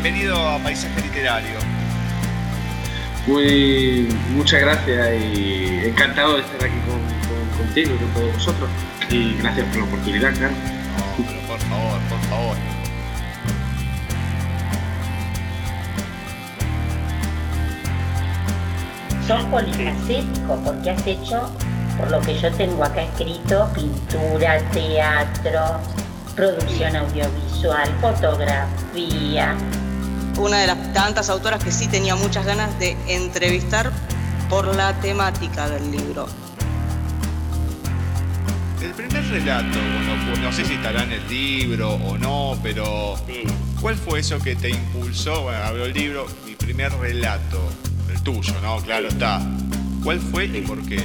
Bienvenido a Paisaje Literario. Muy, muchas gracias y encantado de estar aquí con, con- contigo y con todos vosotros. Y gracias por la oportunidad, claro. No, pero por favor, por favor. Sos polifacético porque has hecho, por lo que yo tengo acá escrito, pintura, teatro, producción audiovisual, fotografía. Una de las tantas autoras que sí tenía muchas ganas de entrevistar por la temática del libro. El primer relato, bueno, pues no sé si estará en el libro o no, pero ¿cuál fue eso que te impulsó? Bueno, abro el libro, mi primer relato, el tuyo, ¿no? Claro está. ¿Cuál fue y por qué?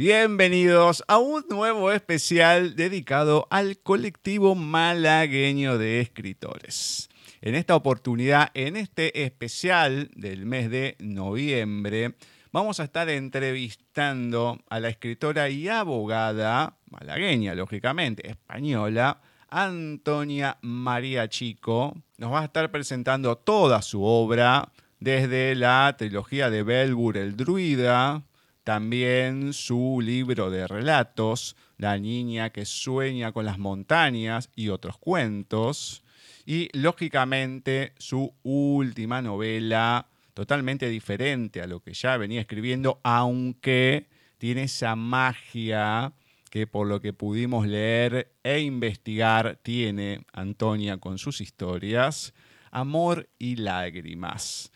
Bienvenidos a un nuevo especial dedicado al colectivo malagueño de escritores. En esta oportunidad, en este especial del mes de noviembre, vamos a estar entrevistando a la escritora y abogada malagueña, lógicamente, española, Antonia María Chico. Nos va a estar presentando toda su obra, desde la trilogía de Belbur el Druida, también su libro de relatos, La niña que sueña con las montañas y otros cuentos. Y lógicamente su última novela, totalmente diferente a lo que ya venía escribiendo, aunque tiene esa magia que por lo que pudimos leer e investigar tiene Antonia con sus historias, Amor y Lágrimas.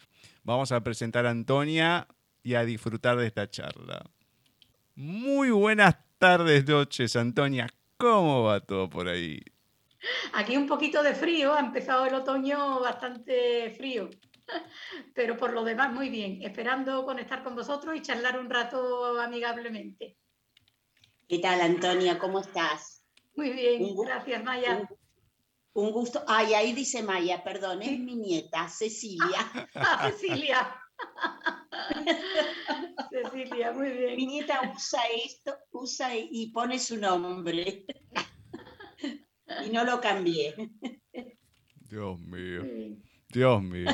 Vamos a presentar a Antonia y a disfrutar de esta charla. Muy buenas tardes, noches, Antonia. ¿Cómo va todo por ahí? Aquí un poquito de frío, ha empezado el otoño bastante frío, pero por lo demás muy bien, esperando conectar con vosotros y charlar un rato amigablemente. ¿Qué tal, Antonia? ¿Cómo estás? Muy bien, Un gracias Maya. Un, un gusto. Ay, ahí dice Maya, perdón, es mi nieta, Cecilia. Ah, Cecilia. Cecilia, muy Mi bien. nieta usa esto, usa y y pone su nombre. Y no lo cambié. Dios mío. Dios mío.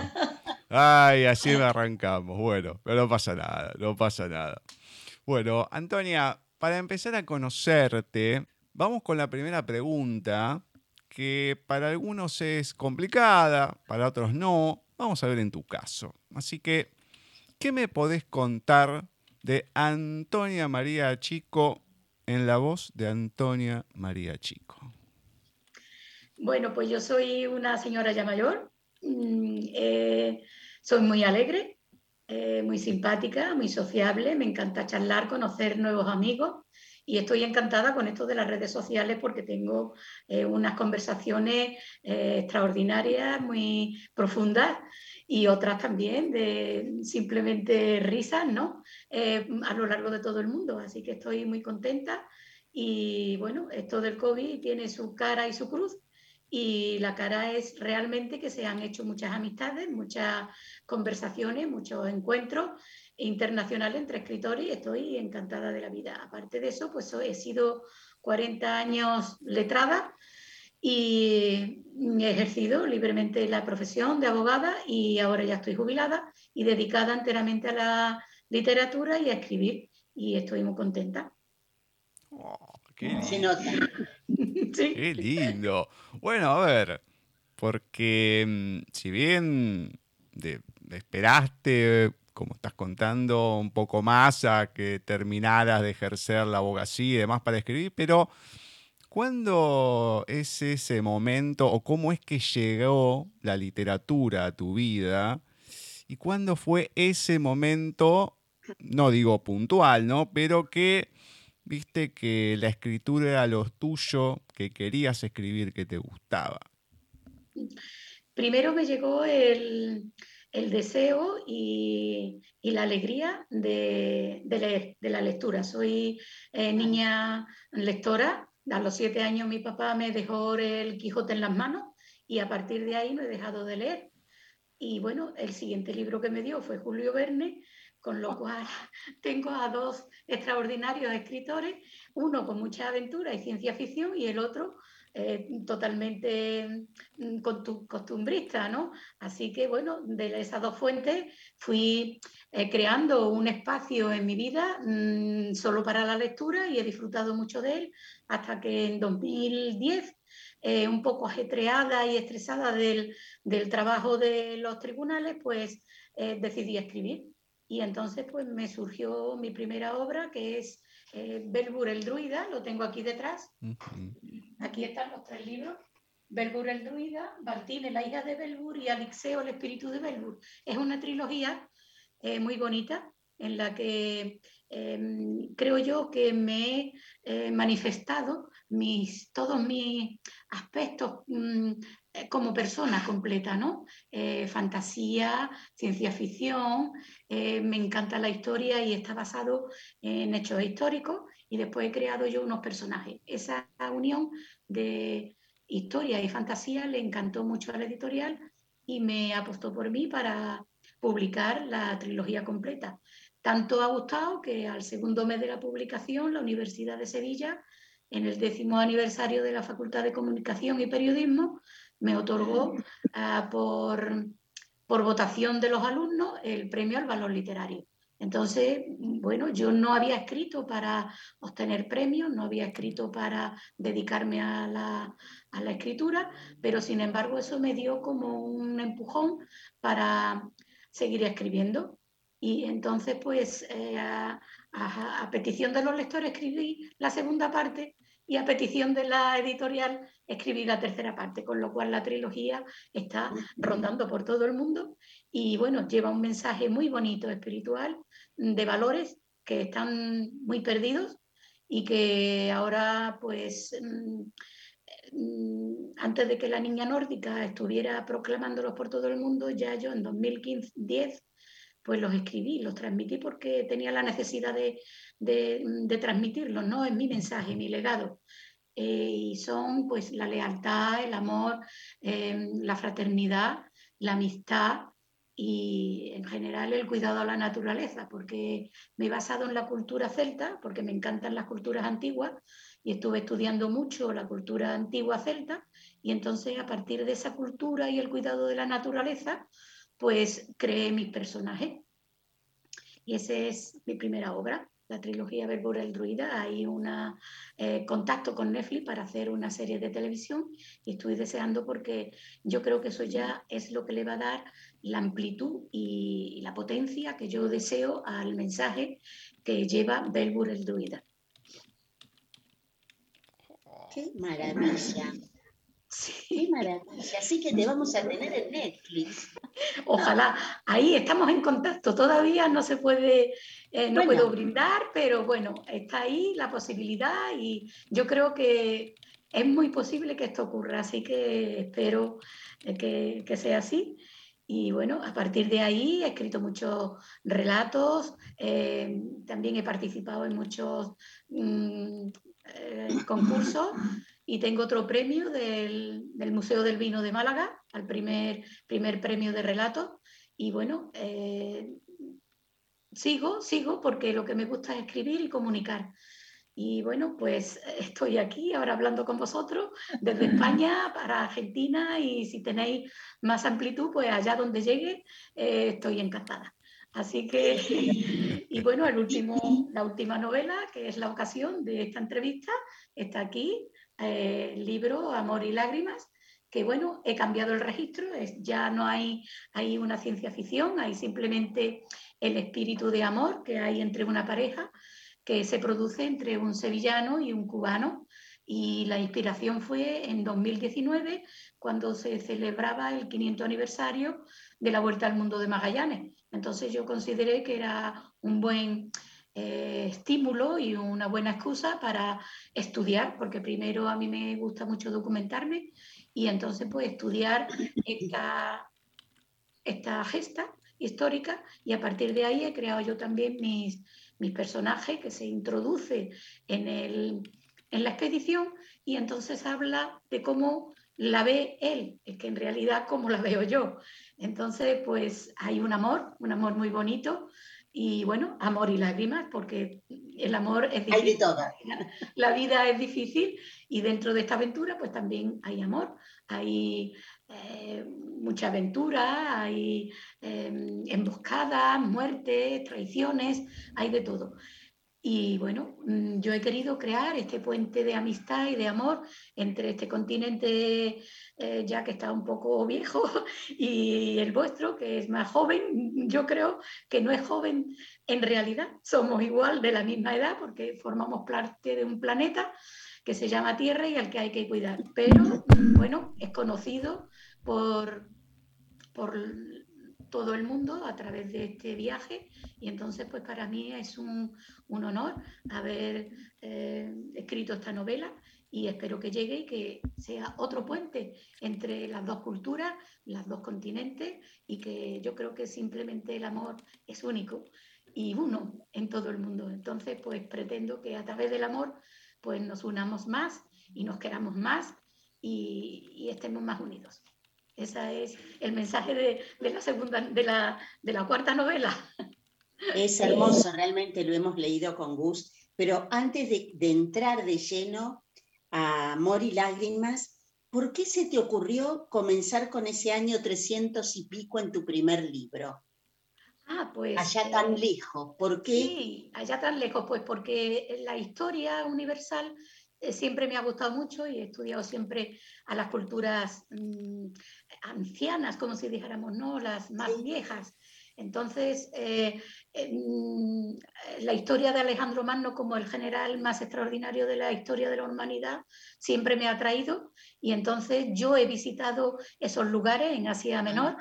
Ay, así me arrancamos. Bueno, pero no pasa nada, no pasa nada. Bueno, Antonia, para empezar a conocerte, vamos con la primera pregunta, que para algunos es complicada, para otros no. Vamos a ver en tu caso. Así que, ¿qué me podés contar de Antonia María Chico en la voz de Antonia María Chico? Bueno, pues yo soy una señora ya mayor, mm, eh, soy muy alegre, eh, muy simpática, muy sociable, me encanta charlar, conocer nuevos amigos. Y estoy encantada con esto de las redes sociales porque tengo eh, unas conversaciones extraordinarias, muy profundas y otras también de simplemente risas, ¿no? Eh, a lo largo de todo el mundo, así que estoy muy contenta y bueno, esto del COVID tiene su cara y su cruz y la cara es realmente que se han hecho muchas amistades, muchas conversaciones, muchos encuentros internacionales entre escritores y estoy encantada de la vida. Aparte de eso, pues he sido 40 años letrada y he ejercido libremente la profesión de abogada y ahora ya estoy jubilada y dedicada enteramente a la literatura y a escribir y estoy muy contenta. Oh, qué Se lindo. nota. Sí. Qué lindo. Bueno, a ver, porque mm, si bien de- esperaste, como estás contando, un poco más a que terminaras de ejercer la abogacía y demás para escribir, pero ¿cuándo es ese momento o cómo es que llegó la literatura a tu vida? ¿Y cuándo fue ese momento, no digo puntual, ¿no? Pero que viste que la escritura era lo tuyo, que querías escribir, que te gustaba. Primero me llegó el, deseo y, la alegría de la lectura. Soy eh, niña lectora. A los siete años mi papá me dejó el Quijote en las manos y a partir de ahí no he dejado de leer. Y bueno, el siguiente libro que me dio fue Julio Verne, con lo cual tengo a dos extraordinarios escritores, uno con mucha aventura y ciencia ficción y el otro eh, totalmente mm, costumbrista, ¿no? Así que bueno, de esas dos fuentes fui eh, creando un espacio en mi vida mm, solo para la lectura y he disfrutado mucho de él hasta que en 2010 eh, un poco ajetreada y estresada del, del trabajo de los tribunales, pues decidí escribir. Y entonces pues me surgió mi primera obra, que es eh, Belbur el Druida, lo tengo aquí detrás. Aquí están los tres libros. Belbur el Druida, Bartine, la hija de Belbur y Alixeo, el espíritu de Belbur. Es una trilogía eh, muy bonita en la que eh, creo yo que me he eh, manifestado mis, todos mis aspectos mm, como persona completa, ¿no? Eh, fantasía, ciencia ficción, eh, me encanta la historia y está basado en hechos históricos y después he creado yo unos personajes. Esa unión de historia y fantasía le encantó mucho a la editorial y me apostó por mí para publicar la trilogía completa. Tanto ha gustado que al segundo mes de la publicación la Universidad de Sevilla, en el décimo aniversario de la Facultad de Comunicación y Periodismo, me otorgó ah, por, por votación de los alumnos el premio al valor literario. Entonces, bueno, yo no había escrito para obtener premios, no había escrito para dedicarme a la, a la escritura, pero sin embargo eso me dio como un empujón para seguir escribiendo. Y entonces, pues, eh, a, a- a petición de los lectores escribí la segunda parte y a petición de la editorial escribí la tercera parte, con lo cual la trilogía está rondando por todo el mundo. Y bueno, lleva un mensaje muy bonito, espiritual, de valores que están muy perdidos y que ahora pues mm, mm, antes de que la niña nórdica estuviera proclamándolos por todo el mundo, ya yo en 2010 pues los escribí, los transmití porque tenía la necesidad de, de, de transmitirlos, ¿no? Es mi mensaje, mi legado. Eh, y son pues la lealtad, el amor, eh, la fraternidad, la amistad y en general el cuidado a la naturaleza, porque me he basado en la cultura celta, porque me encantan las culturas antiguas y estuve estudiando mucho la cultura antigua celta y entonces a partir de esa cultura y el cuidado de la naturaleza, pues creé mis personajes. Y esa es mi primera obra, la trilogía Verbura el Druida. Hay un eh, contacto con Netflix para hacer una serie de televisión y estoy deseando porque yo creo que eso ya es lo que le va a dar la amplitud y, y la potencia que yo deseo al mensaje que lleva Belbur el Druida. Qué maravilla, qué Sí, maravilla. Así que te vamos a tener en Netflix. ojalá. Ahí estamos en contacto. Todavía no se puede, eh, no Bueno. puedo brindar, pero bueno, está ahí la posibilidad y yo creo que es muy posible que esto ocurra. Así que espero eh, que, que sea así. Y bueno, a partir de ahí he escrito muchos relatos, eh, también he participado en muchos mm, eh, concursos y tengo otro premio del, Museo del Vino de Málaga, al primer, primer premio de relato. Y bueno, eh, sigo, sigo porque lo que me gusta es escribir y comunicar. Y bueno, pues estoy aquí ahora hablando con vosotros desde España para Argentina y si tenéis más amplitud, pues allá donde llegue, eh, estoy encantada. Así que, y bueno, el último, la última novela, que es la ocasión de esta entrevista, está aquí, eh, libro Amor y Lágrimas, que bueno, he cambiado el registro, es, ya no hay, hay una ciencia ficción, hay simplemente el espíritu de amor que hay entre una pareja que se produce entre un sevillano y un cubano. Y la inspiración fue en 2019, cuando se celebraba el 500 aniversario de la Vuelta al Mundo de Magallanes. Entonces yo consideré que era un buen eh, estímulo y una buena excusa para estudiar, porque primero a mí me gusta mucho documentarme y entonces pues estudiar esta, esta gesta histórica y a partir de ahí he creado yo también mis, mi personaje que se introduce en, el, en la expedición y entonces habla de cómo la ve él, es que en realidad cómo la veo yo. Entonces, pues hay un amor, un amor muy bonito y bueno, amor y lágrimas, porque el amor es difícil. Hay de todo. La vida es difícil y dentro de esta aventura pues también hay amor, hay eh, mucha aventura, hay em, emboscadas, muertes, traiciones, hay de todo. Y bueno, mm, yo he querido crear este puente de amistad y de amor entre este continente eh, ya que está un poco viejo y el vuestro, que es más joven. Yo creo que no es joven en realidad, somos igual de la misma edad porque formamos parte de un planeta que se llama Tierra y al que hay que cuidar. Pero bueno, es conocido por, por todo el mundo a través de este viaje y entonces pues para mí es un, honor haber eh, escrito esta novela y espero que llegue y que sea otro puente entre las dos culturas, los dos continentes y que yo creo que simplemente el amor es único y uno en todo el mundo. Entonces pues pretendo que a través del amor pues nos unamos más y nos queramos más y estemos más unidos. Ese es el mensaje de, la segunda, de la, de la cuarta novela. Es hermoso, realmente lo hemos leído con gusto. Pero antes de, entrar de lleno a Amor y Lágrimas, ¿por qué se te ocurrió comenzar con ese año 300 y pico en tu primer libro? Ah, pues. Allá tan eh, lejos, ¿por qué? Sí, allá tan lejos, pues porque la historia universal eh, siempre me ha gustado mucho y he estudiado siempre a las culturas mm, ancianas, como si dijéramos, ¿no? Las más viejas. Entonces, eh, mm, la historia de Alejandro Magno como el general más extraordinario de la historia de la humanidad siempre me ha atraído y entonces yo he visitado esos lugares en Asia Menor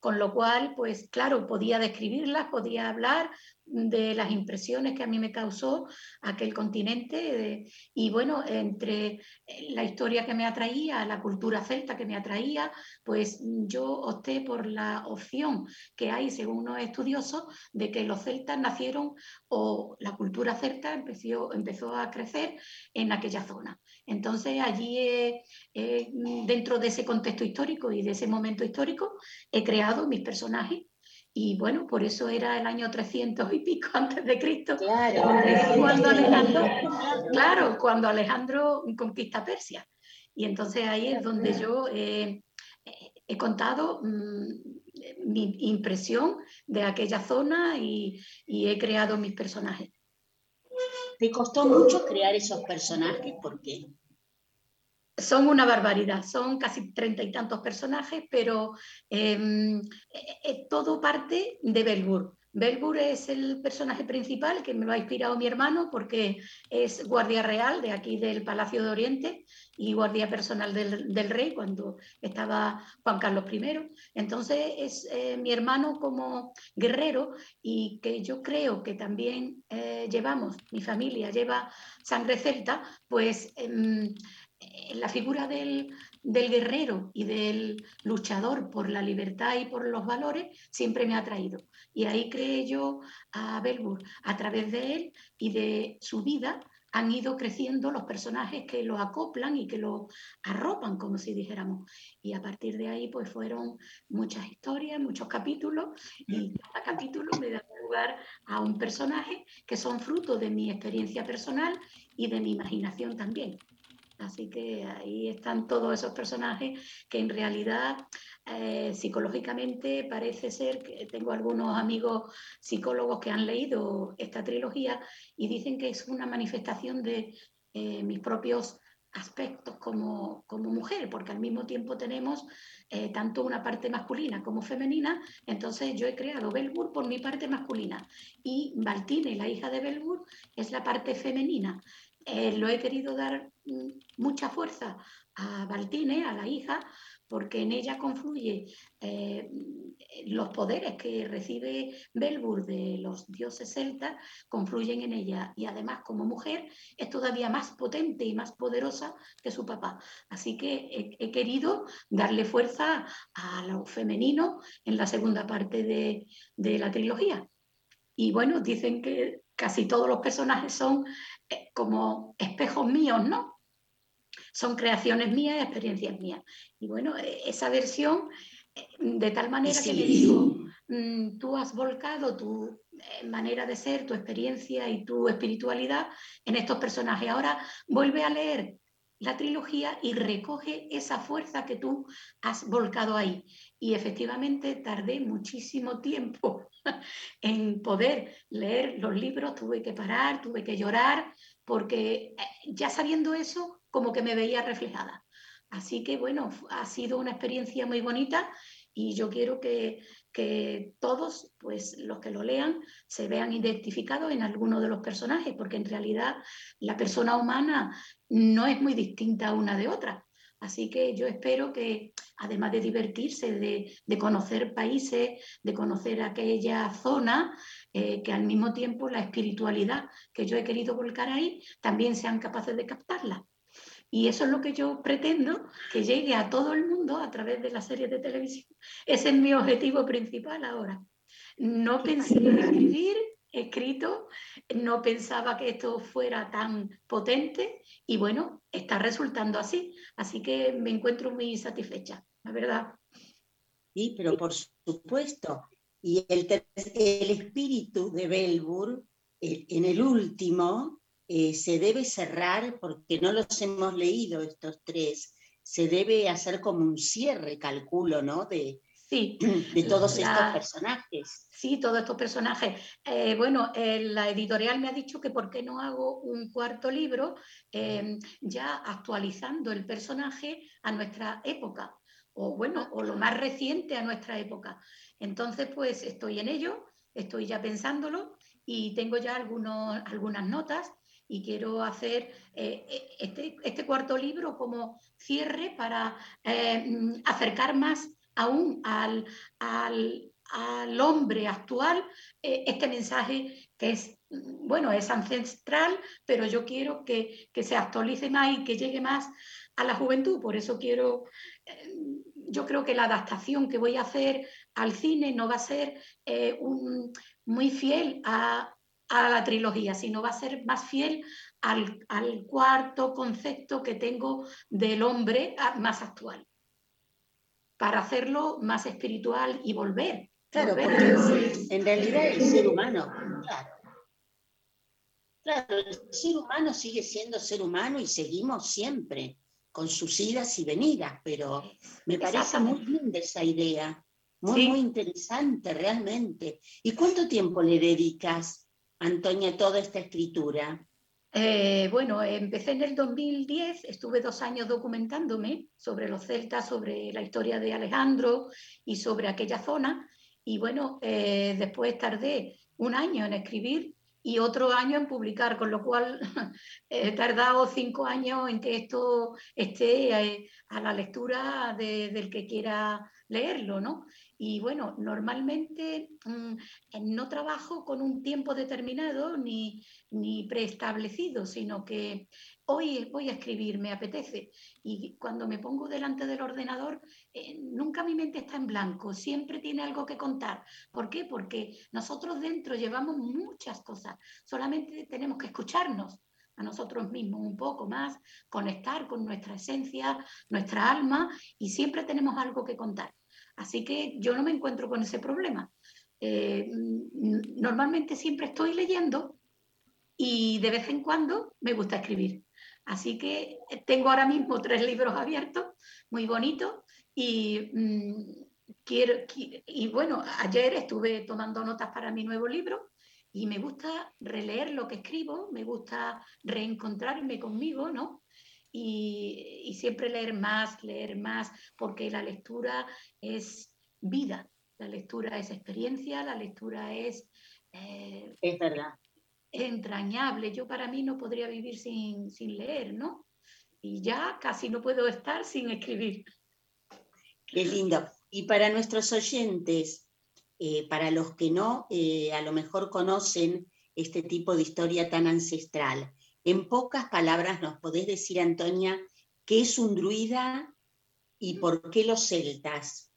con lo cual, pues claro, podía describirlas, podía hablar de las impresiones que a mí me causó aquel continente y bueno, entre la historia que me atraía, la cultura celta que me atraía, pues yo opté por la opción que hay según unos estudiosos de que los celtas nacieron o la cultura celta empezó, empezó a crecer en aquella zona. Entonces allí, dentro de ese contexto histórico y de ese momento histórico, he creado mis personajes y bueno, por eso era el año 300 y pico antes de Cristo. Claro, cuando Alejandro, claro, cuando Alejandro conquista Persia. Y entonces ahí es donde yo he contado mm, mi impresión de aquella zona y, y, he creado mis personajes. ¿Te costó mucho crear esos personajes? ¿Por qué? Son una barbaridad, son casi treinta y tantos personajes, pero em, eh, eh, todo parte de Belbur. Belbur es el personaje principal que me lo ha inspirado mi hermano porque es guardia real de aquí del Palacio de Oriente y guardia personal del, rey cuando estaba Juan Carlos I. Entonces es eh, mi hermano como guerrero y que yo creo que también llevamos, mi familia lleva sangre celta, pues em, la figura del, guerrero y del luchador por la libertad y por los valores siempre me ha atraído. Y ahí creé yo a Belbur, a través de él y de su vida, han ido creciendo los personajes que lo acoplan y que lo arropan, como si dijéramos. Y a partir de ahí, pues fueron muchas historias, muchos capítulos, y cada capítulo me da lugar a un personaje que son fruto de mi experiencia personal y de mi imaginación también. Así que ahí están todos esos personajes que en realidad eh, psicológicamente parece ser que tengo algunos amigos psicólogos que han leído esta trilogía y dicen que es una manifestación de eh, mis propios aspectos como, como, mujer, porque al mismo tiempo tenemos eh, tanto una parte masculina como femenina, entonces yo he creado Belbur por mi parte masculina y Baltine, la hija de Belbur, es la parte femenina. Eh, lo he querido dar mm, mucha fuerza a Baltine, a la hija, porque en ella confluye eh, los poderes que recibe Belbur de los dioses celtas, confluyen en ella y además como mujer es todavía más potente y más poderosa que su papá. Así que he, querido darle fuerza a lo femenino en la segunda parte de, de la trilogía. Y bueno, dicen que casi todos los personajes son como espejos míos, ¿no? Son creaciones mías y experiencias mías. Y bueno, e, esa versión, eh, de tal manera que le digo, mm, tú has volcado tu eh, manera de ser, tu experiencia y tu espiritualidad en estos personajes. Ahora vuelve a leer la trilogía y recoge esa fuerza que tú has volcado ahí. Y efectivamente tardé muchísimo tiempo en poder leer los libros, tuve que parar, tuve que llorar, porque eh, ya sabiendo eso, como que me veía reflejada. Así que bueno, ha sido una experiencia muy bonita y yo quiero que, que, todos, pues los que lo lean, se vean identificados en alguno de los personajes, porque en realidad la persona humana no es muy distinta una de otra. Así que yo espero que, además de divertirse, de, conocer países, de conocer aquella zona, eh, que al mismo tiempo la espiritualidad que yo he querido volcar ahí, también sean capaces de captarla. Y eso es lo que yo pretendo, que llegue a todo el mundo a través de las series de televisión. Ese es mi objetivo principal ahora. No pensé en escribir, escrito, no pensaba que esto fuera tan potente y bueno, está resultando así. Así que me encuentro muy satisfecha, la verdad. Sí, pero por supuesto. Y el, el espíritu de Belbur, eh, en el último, eh, se debe cerrar, porque no los hemos leído estos tres, se debe hacer como un cierre, calculo, ¿no? De, Sí. De todos estos personajes. Sí, todos estos personajes. Eh, bueno, eh, la editorial me ha dicho que por qué no hago un cuarto libro eh, ya actualizando el personaje a nuestra época, o bueno, o lo más reciente a nuestra época. Entonces, pues estoy en ello, estoy ya pensándolo y tengo ya algunos, algunas notas y quiero hacer este, este, cuarto libro como cierre para acercar más aún al, al, hombre actual eh, este mensaje que es, bueno, es ancestral, pero yo quiero que, se actualice más y que llegue más a la juventud. Por eso quiero, eh, yo creo que la adaptación que voy a hacer al cine no va a ser eh, muy fiel a, la trilogía, sino va a ser más fiel al, al cuarto concepto que tengo del hombre ah, más actual para hacerlo más espiritual y volver. Claro, porque en realidad el ser humano, claro. Claro, el ser humano sigue siendo ser humano y seguimos siempre con sus idas y venidas, pero me parece muy linda esa idea, muy, muy interesante realmente. ¿Y cuánto tiempo le dedicas, Antonia, a toda esta escritura? Eh, bueno, empecé en el 2010, estuve dos años documentándome sobre los celtas, sobre la historia de Alejandro y sobre aquella zona. Y bueno, eh, después tardé un año en escribir y otro año en publicar, con lo cual he tardado cinco años en que esto esté eh, a la lectura del que quiera leerlo, ¿no? Y bueno, normalmente mm, no trabajo con un tiempo determinado ni, ni preestablecido, sino que hoy voy a escribir, me apetece. Y cuando me pongo delante del ordenador, eh, nunca mi mente está en blanco, siempre tiene algo que contar. ¿Por qué? Porque nosotros dentro llevamos muchas cosas, solamente tenemos que escucharnos a nosotros mismos un poco más, conectar con nuestra esencia, nuestra alma y siempre tenemos algo que contar. Así que yo no me encuentro con ese problema. Eh, normalmente siempre estoy leyendo y de vez en cuando me gusta escribir. Así que tengo ahora mismo tres libros abiertos, muy bonitos, y mm, quiero, y bueno, ayer estuve tomando notas para mi nuevo libro y me gusta releer lo que escribo, me gusta reencontrarme conmigo, ¿no? Y, y siempre leer más, leer más, porque la lectura es vida, la lectura es experiencia, la lectura es... Eh, es verdad. Entrañable. Yo para mí no podría vivir sin, sin leer, ¿no? Y ya casi no puedo estar sin escribir. Qué lindo. Y para nuestros oyentes, eh, para los que no, eh, a lo mejor conocen este tipo de historia tan ancestral, en pocas palabras nos podés decir, Antonia, qué es un druida y por qué los celtas.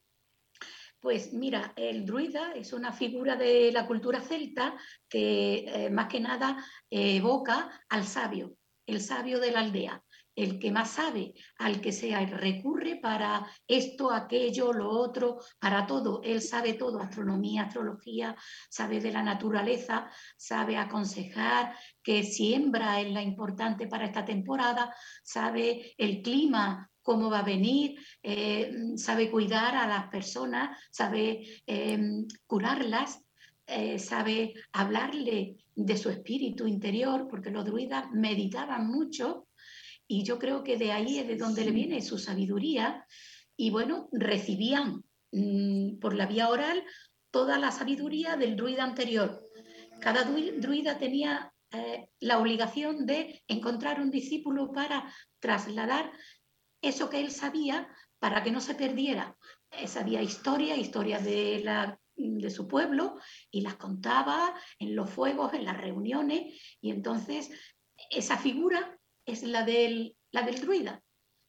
Pues mira, el druida es una figura de la cultura celta que eh, más que nada evoca al sabio, el sabio de la aldea el que más sabe, al que se recurre para esto, aquello, lo otro, para todo. Él sabe todo, astronomía, astrología, sabe de la naturaleza, sabe aconsejar qué siembra es la importante para esta temporada, sabe el clima, cómo va a venir, eh, sabe cuidar a las personas, sabe em, curarlas. Eh, sabe hablarle de su espíritu interior, porque los druidas meditaban mucho y yo creo que de ahí es de donde le viene su sabiduría. Y bueno, recibían mm, por la vía oral toda la sabiduría del druida anterior. Cada druida tenía eh, la obligación de encontrar un discípulo para trasladar eso que él sabía para que no se perdiera. Eh, sabía historia, historias de, la, de su pueblo y las contaba en los fuegos, en las reuniones y entonces esa figura es la del, la del druida.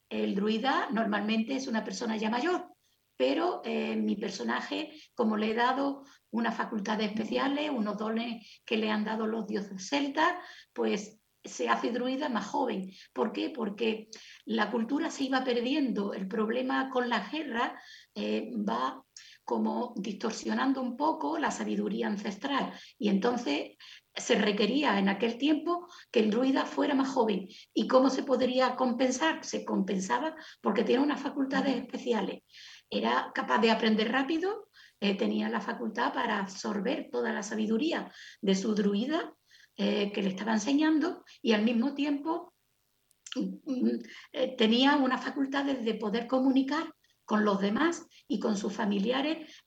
El druida normalmente es una persona ya mayor, pero eh, mi personaje, como le he dado unas facultades especiales, unos dones que le han dado los dioses celtas, pues se hace druida más joven. ¿Por qué? Porque la cultura se iba perdiendo. El problema con la guerra eh, va como distorsionando un poco la sabiduría ancestral. Y entonces se requería en aquel tiempo que el druida fuera más joven. ¿Y cómo se podría compensar? Se compensaba porque tenía unas facultades especiales. Era capaz de aprender rápido, eh, tenía la facultad para absorber toda la sabiduría de su druida eh, que le estaba enseñando y al mismo tiempo mm, mm, eh, tenía unas facultades de poder comunicar con los demás y con sus familiares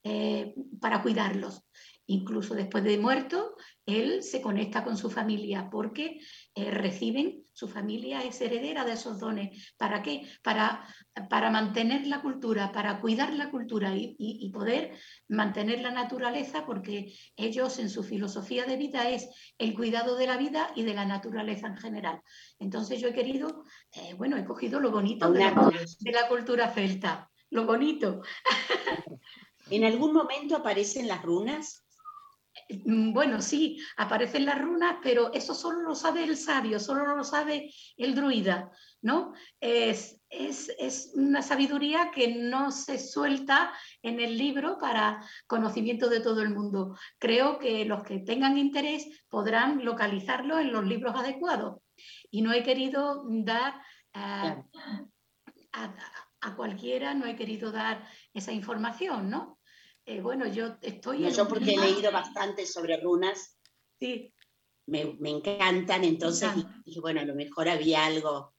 para cuidarlos. Incluso después de muerto, él se conecta con su familia porque eh, reciben, su familia es heredera de esos dones. ¿Para qué? Para, para mantener la cultura, para cuidar la cultura y, poder mantener la naturaleza porque ellos en su filosofía de vida es el cuidado de la vida y de la naturaleza en general. Entonces yo he querido, eh, bueno, he cogido lo bonito de la, de la cultura celta, lo bonito. ¿En algún momento aparecen las runas? Mm, bueno, sí, aparecen las runas, pero eso solo lo sabe el sabio, solo lo sabe el druida, ¿no? Es, es, una sabiduría que no se suelta en el libro para conocimiento de todo el mundo. Creo que los que tengan interés podrán localizarlo en los libros adecuados. Y no he querido dar eh, a, a cualquiera, no he querido dar esa información, ¿no? Eh, bueno, yo estoy... yo porque he leído bastante sobre runas. Sí. Me, encantan, entonces y bueno, a lo mejor había algo.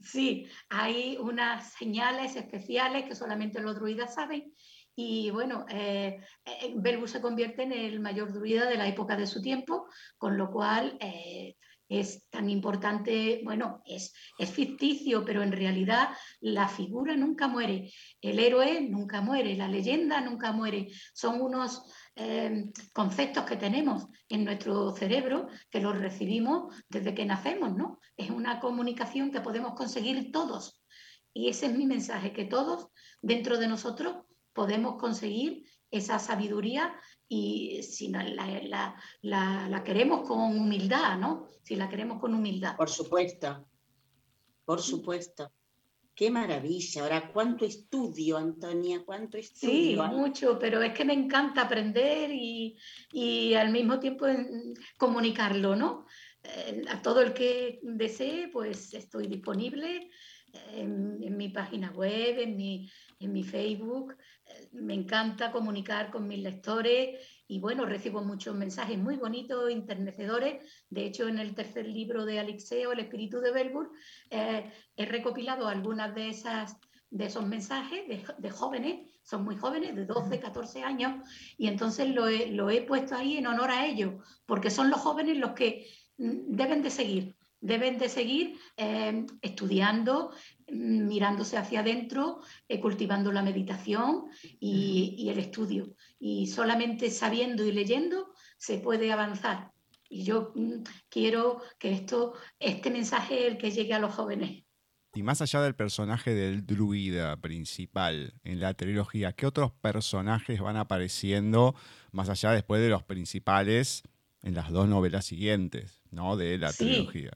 Sí, hay unas señales especiales que solamente los druidas saben. Y bueno, eh, eh se convierte en el mayor druida de la época de su tiempo, con lo cual eh, es tan importante, bueno, es, ficticio, pero en realidad la figura nunca muere, el héroe nunca muere, la leyenda nunca muere. Son unos eh, conceptos que tenemos en nuestro cerebro que los recibimos desde que nacemos, ¿no? Es una comunicación que podemos conseguir todos. Y ese es mi mensaje, que todos dentro de nosotros podemos conseguir esa sabiduría y si la, la, queremos con humildad, ¿no? Si la queremos con humildad. Por supuesto, por supuesto. Qué maravilla. Ahora, ¿cuánto estudio, Antonia? ¿Cuánto estudio? Sí, mucho, pero es que me encanta aprender y, y al mismo tiempo comunicarlo, ¿no? Eh, a todo el que desee, pues estoy disponible en, mi página web, en mi, en mi Facebook. Eh, me encanta comunicar con mis lectores y bueno, recibo muchos mensajes muy bonitos, internecedores. De hecho, en el tercer libro de Alixeo, El espíritu de Belbur, eh, he recopilado algunas de esas de esos mensajes de, jóvenes, son muy jóvenes, de 12, 14 años, y entonces lo he, lo he puesto ahí en honor a ellos, porque son los jóvenes los que mm, deben de seguir deben de seguir eh, estudiando, mirándose hacia adentro, eh, cultivando la meditación y, el estudio. Y solamente sabiendo y leyendo se puede avanzar. Y yo mm, quiero que esto, este mensaje es el que llegue a los jóvenes. Y más allá del personaje del druida principal en la trilogía, ¿qué otros personajes van apareciendo más allá después de los principales en las dos novelas siguientes, ¿no? De la trilogía.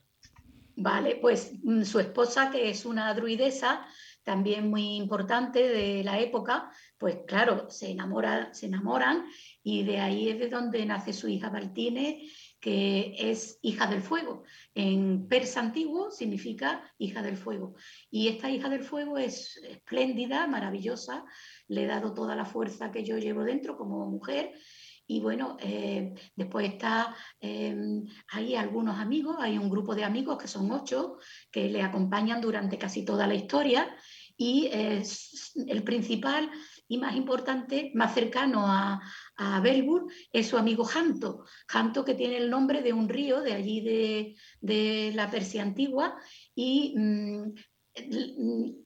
Vale, pues mm, su esposa, que es una druidesa, también muy importante de la época, pues claro, se, enamora, se enamoran y de ahí es de donde nace su hija Baltine, que es hija del fuego. En persa antiguo significa hija del fuego. Y esta hija del fuego es espléndida, maravillosa, le he dado toda la fuerza que yo llevo dentro como mujer y bueno, eh, después está, em, hay algunos amigos, hay un grupo de amigos que son ocho, que le acompañan durante casi toda la historia. Y el principal y más importante, más cercano a, a Belbur, es su amigo Janto. Janto que tiene el nombre de un río de allí de, la Persia antigua y mm,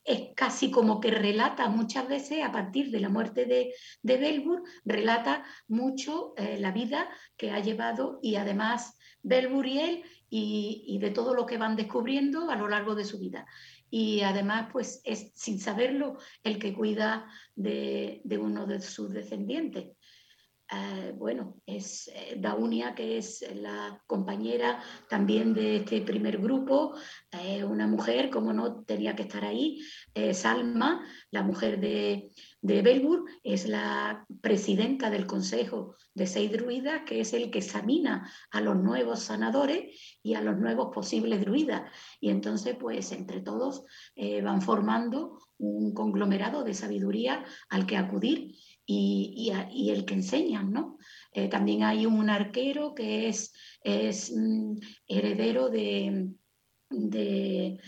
es casi como que relata muchas veces, a partir de la muerte de, de Belbur, relata mucho eh, la vida que ha llevado y además Belbur y él y, de todo lo que van descubriendo a lo largo de su vida. Y además, pues es sin saberlo el que cuida de, de uno de sus descendientes. Eh, bueno, es eh, Daunia, que es la compañera también de este primer grupo, eh, una mujer, como no tenía que estar ahí, Salma, la mujer de, de Belbur, es la presidenta del Consejo de Seis Druidas, que es el que examina a los nuevos sanadores y a los nuevos posibles druidas. Y entonces, pues entre todos van formando un conglomerado de sabiduría al que acudir y, el que enseñan, ¿no? Eh, también hay un arquero que es, es mm, heredero de, de,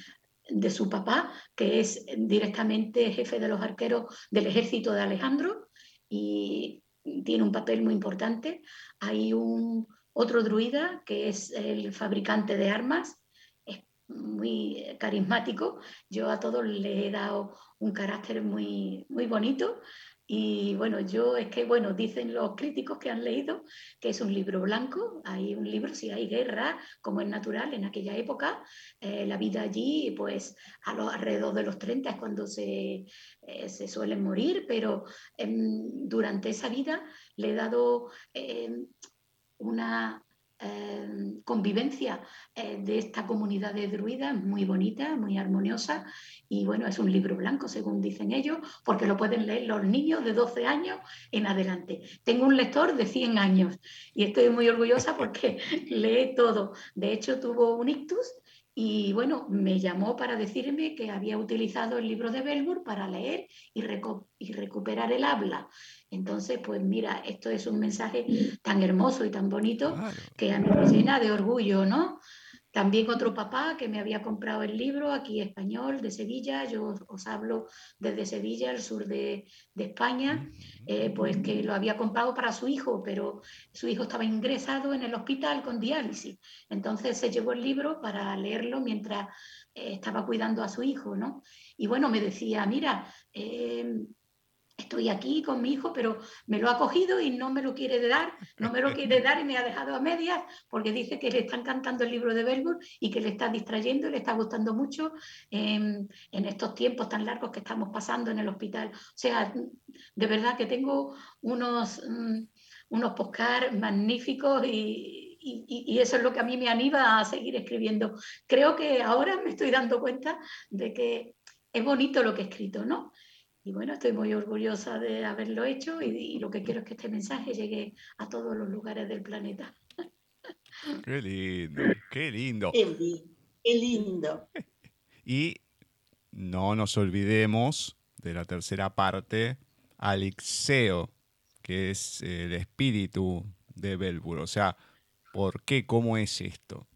su papá, que es directamente jefe de los arqueros del ejército de Alejandro y tiene un papel muy importante. Hay un otro druida que es el fabricante de armas, es muy carismático. Yo a todos le he dado un carácter muy, muy bonito. Y bueno, yo es que, bueno, dicen los críticos que han leído que es un libro blanco, hay un libro, si hay guerra, como es natural en aquella época, eh, la vida allí, pues a los, alrededor de los 30 es cuando se, eh, se suelen morir, pero em, durante esa vida le he dado em, una Em, convivencia eh, de esta comunidad de druidas muy bonita, muy armoniosa y bueno, es un libro blanco según dicen ellos porque lo pueden leer los niños de 12 años en adelante. Tengo un lector de 100 años y estoy muy orgullosa porque lee todo. De hecho, tuvo un ictus y bueno, me llamó para decirme que había utilizado el libro de Belbur para leer y, y, recuperar el habla. Entonces, pues mira, esto es un mensaje tan hermoso y tan bonito que a mí me llena de orgullo, ¿no? También otro papá que me había comprado el libro aquí español de Sevilla, yo os, hablo desde Sevilla, el sur de, España, eh, pues que lo había comprado para su hijo, pero su hijo estaba ingresado en el hospital con diálisis. Entonces se llevó el libro para leerlo mientras eh, estaba cuidando a su hijo, ¿no? Y bueno, me decía, mira, eh, estoy aquí con mi hijo, pero me lo ha cogido y no me lo quiere dar, no me lo quiere dar y me ha dejado a medias porque dice que le están cantando el libro de Belbur y que le está distrayendo y le está gustando mucho en, estos tiempos tan largos que estamos pasando en el hospital. O sea, de verdad que tengo unos, mm, unos magníficos y, y, eso es lo que a mí me anima a seguir escribiendo. Creo que ahora me estoy dando cuenta de que es bonito lo que he escrito, ¿no? Y bueno, estoy muy orgullosa de haberlo hecho y, lo que quiero es que este mensaje llegue a todos los lugares del planeta. Qué lindo, qué lindo. Qué, lindo. Y no nos olvidemos de la tercera parte, Alixeo, que es el espíritu de Belbur. O sea, ¿por qué? ¿Cómo es esto?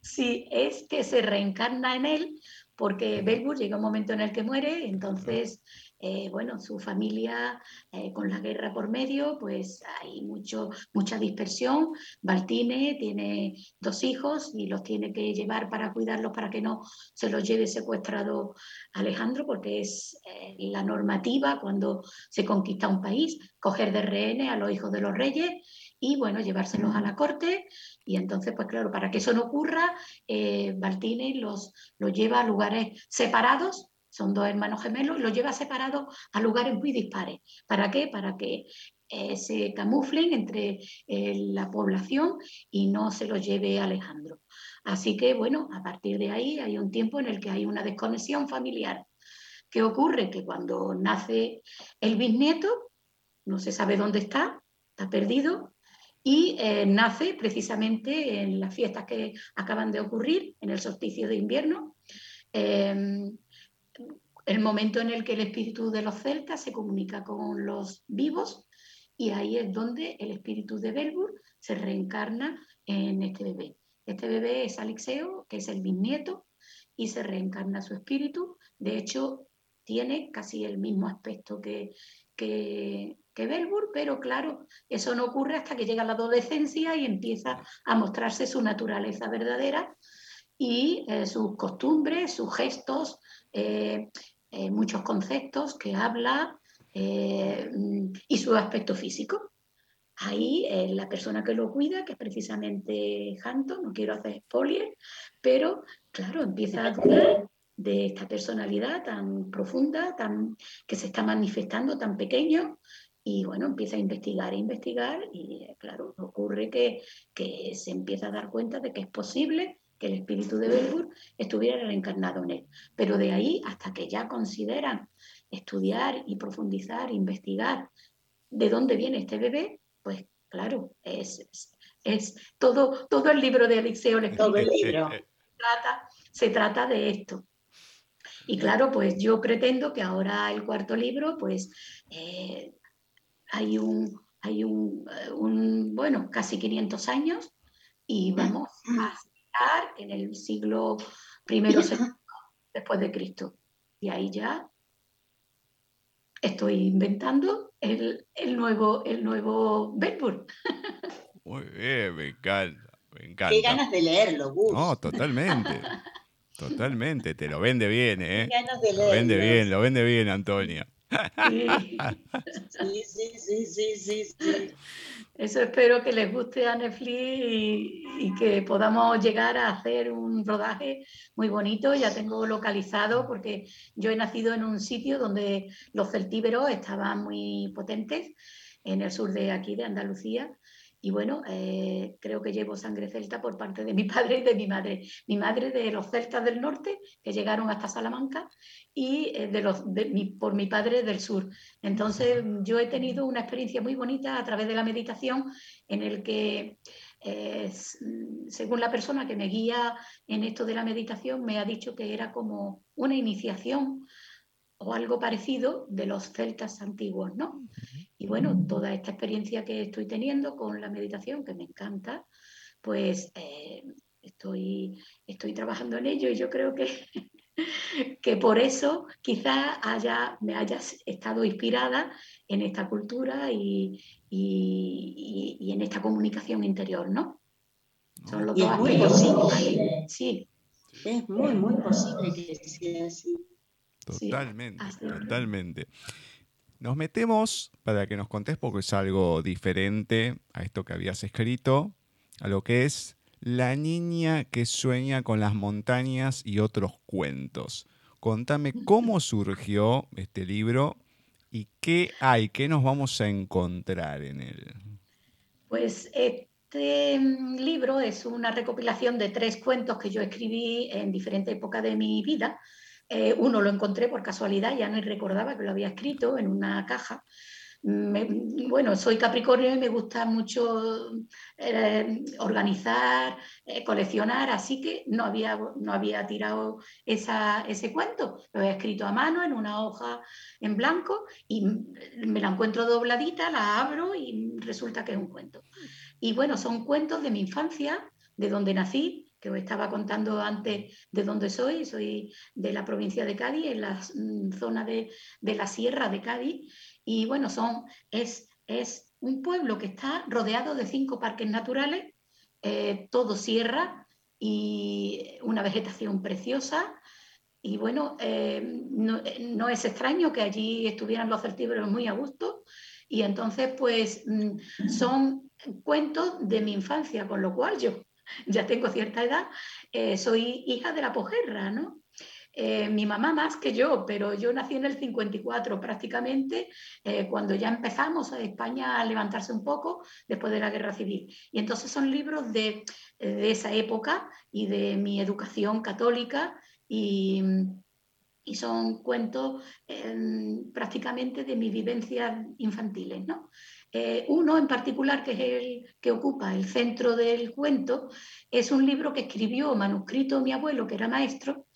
Sí, es que se reencarna en él porque Belbur llega un momento en el que muere, entonces eh, bueno, su familia eh, con la guerra por medio, pues hay mucho, mucha dispersión. Baltine tiene dos hijos y los tiene que llevar para cuidarlos para que no se los lleve secuestrado Alejandro, porque es eh, la normativa cuando se conquista un país, coger de rehenes a los hijos de los reyes y bueno, llevárselos a la corte. Y entonces, pues claro, para que eso no ocurra, Baltine los, los lleva a lugares separados son dos hermanos gemelos, los lleva separados a lugares muy dispares. ¿Para qué? Para que eh, se camuflen entre eh, la población y no se los lleve Alejandro. Así que, bueno, a partir de ahí hay un tiempo en el que hay una desconexión familiar. ¿Qué ocurre? Que cuando nace el bisnieto, no se sabe dónde está, está perdido, y eh, nace precisamente en las fiestas que acaban de ocurrir, en el solsticio de invierno el momento en el que el espíritu de los celtas se comunica con los vivos y ahí es donde el espíritu de Belbur se reencarna en este bebé. Este bebé es Alixeo, que es el bisnieto, y se reencarna su espíritu. De hecho, tiene casi el mismo aspecto que, que, que Belbur, pero claro, eso no ocurre hasta que llega la adolescencia y empieza a mostrarse su naturaleza verdadera y eh, sus costumbres, sus gestos, eh, eh, muchos conceptos que habla eh, y su aspecto físico. Ahí la persona que lo cuida, que es precisamente Hanto, no quiero hacer spoiler, pero claro, empieza a dudar de esta personalidad tan profunda, tan, que se está manifestando tan pequeño, y bueno, empieza a investigar e investigar, y claro, ocurre que, que se empieza a dar cuenta de que es posible que el espíritu de Belfur estuviera reencarnado en él. Pero de ahí hasta que ya consideran estudiar y profundizar, investigar de dónde viene este bebé, pues claro, es, es, todo, todo el libro de Alixeo, el todo el libro, trata, se trata de esto. Y claro, pues yo pretendo que ahora el cuarto libro, pues eh, hay un, hay un, eh, un, bueno, casi 500 años y vamos a en el siglo I después de Cristo. Y ahí ya estoy inventando el, nuevo, el nuevo Bedford. Muy bien, me encanta, me encanta. Qué ganas de leerlo, Gus. No, totalmente. Totalmente, te lo vende bien, ¿eh? Qué ganas de leerlo. Lo vende bien, lo vende bien, Antonia. Sí, sí, sí, sí, sí. Eso espero que les guste a Netflix y, que podamos llegar a hacer un rodaje muy bonito. Ya tengo localizado porque yo he nacido en un sitio donde los celtíberos estaban muy potentes, en el sur de aquí, de Andalucía. Y bueno, eh, creo que llevo sangre celta por parte de mi padre y de mi madre. Mi madre de los celtas del norte, que llegaron hasta Salamanca, y eh, de los, por mi padre del sur. Entonces, yo he tenido una experiencia muy bonita a través de la meditación en el que, eh, según la persona que me guía en esto de la meditación, me ha dicho que era como una iniciación o algo parecido de los celtas antiguos, ¿no? Y bueno, toda esta experiencia que estoy teniendo con la meditación, que me encanta, pues eh, estoy, estoy trabajando en ello y yo creo que, que por eso quizás haya, me haya estado inspirada en esta cultura y, en esta comunicación interior, ¿no? Son los dos posible. Sí. Es muy, muy posible que sea así. Totalmente, totalmente. nos metemos para que nos contés, porque es algo diferente a esto que habías escrito, a lo que es La niña que sueña con las montañas y otros cuentos. Contame cómo surgió este libro y qué hay, qué nos vamos a encontrar en él. Pues este mm, libro es una recopilación de tres cuentos que yo escribí en diferentes épocas de mi vida. Eh, uno lo encontré por casualidad, ya no recordaba que lo había escrito en una caja bueno, soy Capricornio y me gusta mucho eh, organizar, eh, coleccionar, así que no había, no había tirado ese cuento. Lo he escrito a mano en una hoja en blanco y me la encuentro dobladita, la abro y resulta que es un cuento. Y bueno, son cuentos de mi infancia, de donde nací, que os estaba contando antes de dónde soy, soy de la provincia de Cádiz, en la mm, zona de, de la sierra de Cádiz, y bueno, son, es, es un pueblo que está rodeado de cinco parques naturales, eh, todo sierra y una vegetación preciosa. Y bueno, eh, no, es extraño que allí estuvieran los celtíberos muy a gusto. Y entonces, pues mm, son cuentos de mi infancia, con lo cual yo ya tengo cierta edad, eh, soy hija de la posguerra, ¿no? Eh, mi mamá más que yo, pero yo nací en el 54 prácticamente, eh, cuando ya empezamos a España a levantarse un poco después de la guerra civil. Y entonces son libros de, esa época y de mi educación católica y, son cuentos prácticamente de mis vivencias infantiles. ¿no? Eh, uno en particular, que es el que ocupa el centro del cuento, es un libro que escribió manuscrito mi abuelo, que era maestro,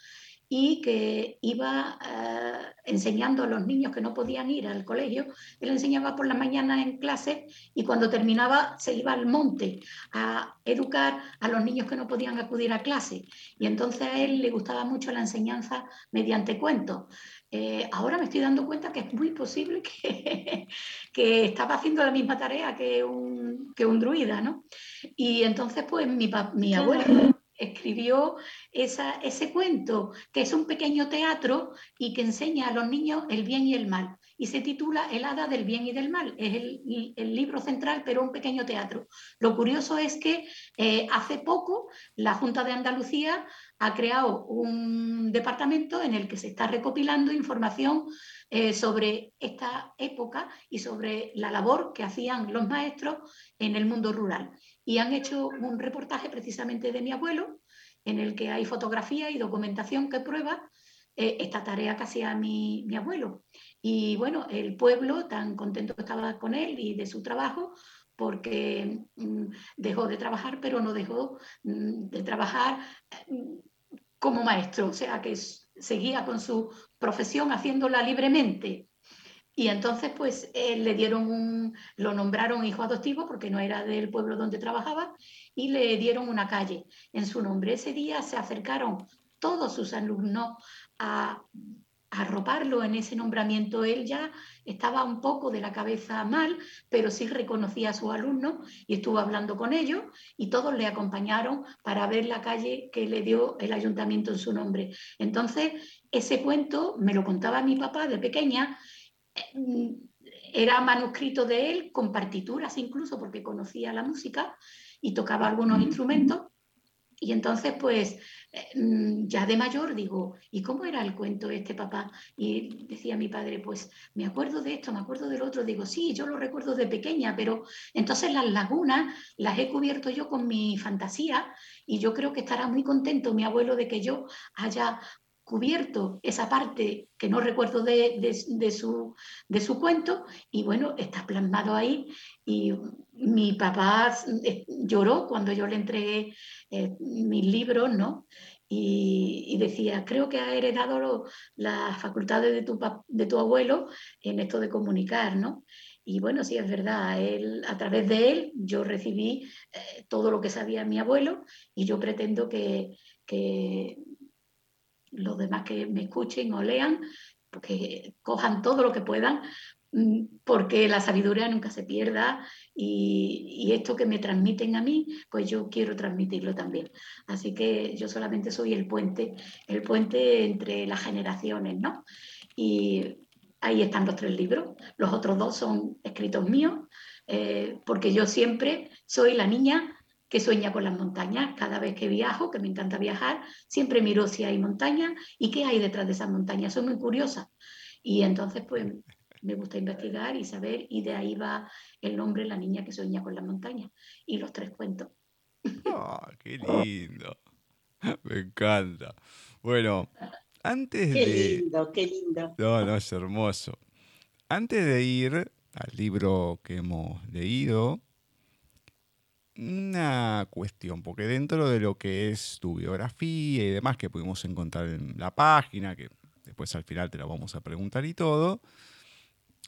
y que iba eh, enseñando a los niños que no podían ir al colegio, él enseñaba por la mañana en clase y cuando terminaba se iba al monte a educar a los niños que no podían acudir a clase. Y entonces a él le gustaba mucho la enseñanza mediante cuentos. Eh, ahora me estoy dando cuenta que es muy posible que, que estaba haciendo la misma tarea que un, que un druida, ¿no? Y entonces, pues mi, mi abuelo escribió ese cuento, que es un pequeño teatro y que enseña a los niños el bien y el mal. Y se titula El hada del bien y del mal. Es el, libro central, pero un pequeño teatro. Lo curioso es que eh, hace poco la Junta de Andalucía ha creado un departamento en el que se está recopilando información eh, sobre esta época y sobre la labor que hacían los maestros en el mundo rural. Y han hecho un reportaje precisamente de mi abuelo, en el que hay fotografía y documentación que prueba eh, esta tarea que hacía mi, mi, abuelo. Y bueno, el pueblo tan contento estaba con él y de su trabajo, porque mm, dejó de trabajar, pero no dejó mm, de trabajar mm, como maestro, o sea que seguía con su profesión haciéndola libremente. Y entonces, pues, eh, le dieron un, lo nombraron hijo adoptivo porque no era del pueblo donde trabajaba y le dieron una calle en su nombre. Ese día se acercaron todos sus alumnos a arroparlo en ese nombramiento. Él ya estaba un poco de la cabeza mal, pero sí reconocía a sus alumnos y estuvo hablando con ellos y todos le acompañaron para ver la calle que le dio el ayuntamiento en su nombre. Entonces, ese cuento me lo contaba mi papá de pequeña. Era manuscrito de él, con partituras incluso, porque conocía la música y tocaba algunos instrumentos. Y entonces, pues, eh, mm, ya de mayor digo, ¿y cómo era el cuento este papá? Y decía mi padre, pues, me acuerdo de esto, me acuerdo del otro. Digo, sí, yo lo recuerdo de pequeña, pero entonces las lagunas las he cubierto yo con mi fantasía y yo creo que estará muy contento mi abuelo de que yo haya cubierto esa parte que no recuerdo de, su, de su cuento y bueno, está plasmado ahí y mi papá lloró cuando yo le entregué eh, mis libros, ¿no? Y, decía, creo que ha heredado las facultades de tu, de tu abuelo en esto de comunicar, ¿no? Y bueno, sí es verdad, él, a través de él yo recibí eh, todo lo que sabía mi abuelo y yo pretendo que los demás que me escuchen o lean, que cojan todo lo que puedan, mm, porque la sabiduría nunca se pierda y, esto que me transmiten a mí, pues yo quiero transmitirlo también. Así que yo solamente soy el puente, el puente entre las generaciones, ¿no? Y ahí están los tres libros. Los otros dos son escritos míos, eh, porque yo siempre soy la niña que sueña con las montañas. Cada vez que viajo, que me encanta viajar, siempre miro si hay montañas y qué hay detrás de esas montañas. Soy muy curiosa. Y entonces, pues, me gusta investigar y saber, y de ahí va el nombre La niña que sueña con las montañas. Y los tres cuentos. ¡Ah, qué lindo! Me encanta. Bueno, antes Qué de... lindo, qué lindo. No, no, es hermoso. Antes de ir al libro que hemos leído, una cuestión, porque dentro de lo que es tu biografía y demás que pudimos encontrar en la página, que después al final te la vamos a preguntar y todo,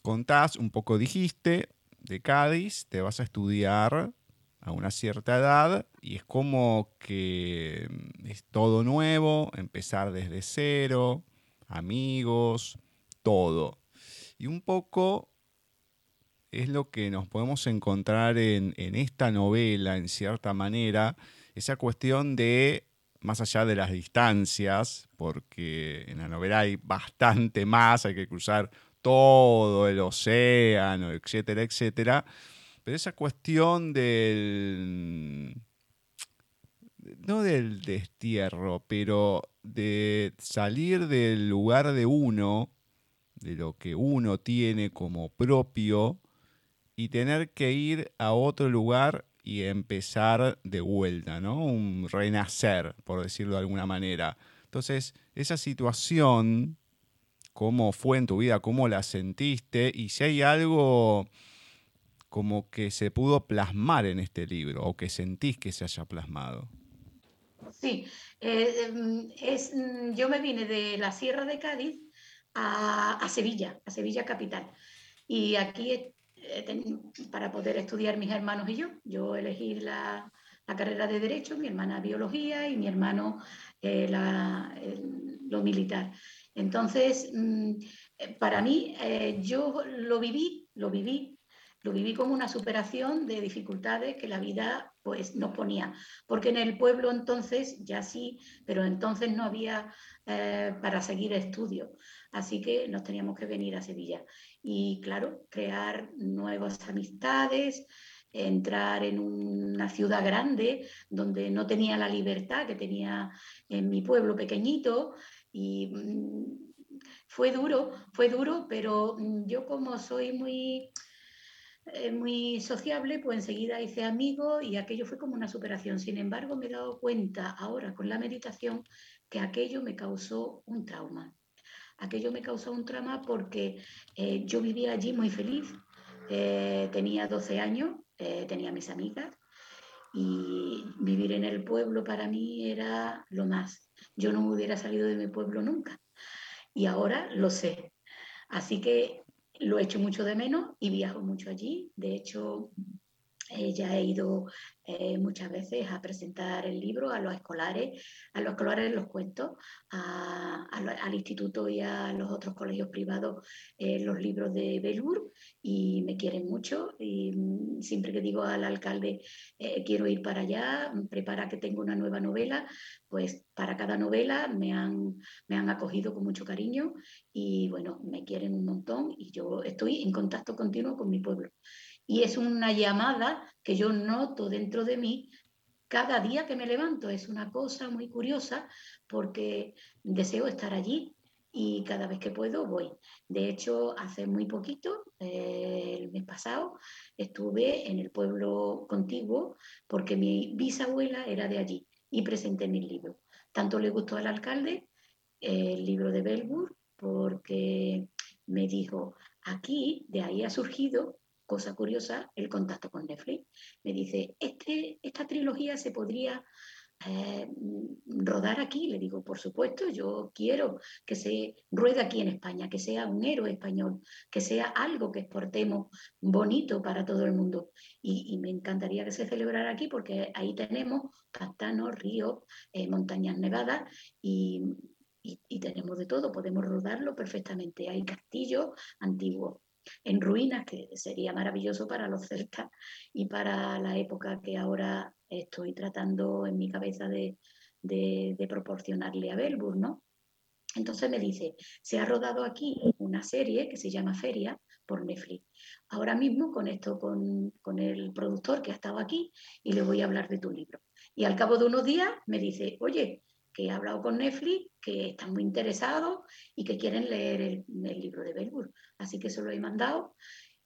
contás, un poco dijiste, de Cádiz, te vas a estudiar a una cierta edad y es como que es todo nuevo, empezar desde cero, amigos, todo. Y un poco es lo que nos podemos encontrar en, en esta novela, en cierta manera, esa cuestión de, más allá de las distancias, porque en la novela hay bastante más, hay que cruzar todo el océano, etcétera, etcétera, pero esa cuestión del, no del destierro, pero de salir del lugar de uno, de lo que uno tiene como propio, y tener que ir a otro lugar y empezar de vuelta, ¿no? Un renacer, por decirlo de alguna manera. Entonces, esa situación, ¿cómo fue en tu vida? ¿Cómo la sentiste? Y si hay algo como que se pudo plasmar en este libro o que sentís que se haya plasmado. Sí, eh, em, mm, yo me vine de la Sierra de Cádiz a Sevilla, a Sevilla capital. Y aquí para poder estudiar mis hermanos y yo. Yo elegí la, carrera de Derecho, mi hermana Biología y mi hermano eh, el, lo militar. Entonces, mm, eh, para mí, eh, yo lo viví, lo viví, lo viví como una superación de dificultades que la vida pues nos ponía. Porque en el pueblo entonces, ya sí, pero entonces no había para seguir estudios. Así que nos teníamos que venir a Sevilla. Y claro, crear nuevas amistades, entrar en una ciudad grande donde no tenía la libertad que tenía en mi pueblo pequeñito. Y mm, fue duro, fue duro, pero mm, yo como soy muy eh, muy sociable, pues enseguida hice amigos y aquello fue como una superación. Sin embargo, me he dado cuenta ahora con la meditación que aquello me causó un trauma. Aquello me causó un trauma porque eh, yo vivía allí muy feliz, eh, tenía 12 años, eh, tenía mis amigas y vivir en el pueblo para mí era lo más. Yo no hubiera salido de mi pueblo nunca y ahora lo sé. Así que lo echo mucho de menos y viajo mucho allí. De hecho, eh, ya he ido muchas veces a presentar el libro a los escolares, a los escolares los cuentos, al instituto y a los otros colegios privados eh, los libros de Belur y me quieren mucho y mm, siempre que digo al alcalde eh, quiero ir para allá, prepara que tengo una nueva novela, pues para cada novela me han, me han acogido con mucho cariño y bueno, me quieren un montón y yo estoy en contacto continuo con mi pueblo y es una llamada que yo noto dentro de mí cada día que me levanto. Es una cosa muy curiosa porque deseo estar allí y cada vez que puedo voy. De hecho, hace muy poquito, eh, el mes pasado, estuve en el pueblo contiguo porque mi bisabuela era de allí y presenté mi libro. Tanto le gustó al alcalde el libro de Belbur porque me dijo, aquí de ahí ha surgido cosa curiosa, el contacto con Netflix. Me dice, este, esta trilogía se podría eh, rodar aquí. Le digo, por supuesto, yo quiero que se ruede aquí en España, que sea un héroe español, que sea algo que exportemos bonito para todo el mundo. Y, me encantaría que se celebrara aquí porque ahí tenemos pantanos, ríos, eh, montañas nevadas y, y, tenemos de todo, podemos rodarlo perfectamente. Hay castillos antiguos, en ruinas, que sería maravilloso para los celtas y para la época que ahora estoy tratando en mi cabeza de, de, proporcionarle a Belbur, ¿no? Entonces me dice, se ha rodado aquí una serie que se llama Feria por Netflix. Ahora mismo conecto con, con el productor que ha estado aquí y le voy a hablar de tu libro. Y al cabo de unos días me dice, oye, que he hablado con Netflix, que están muy interesados y que quieren leer el, libro de Belbur. Así que se lo he mandado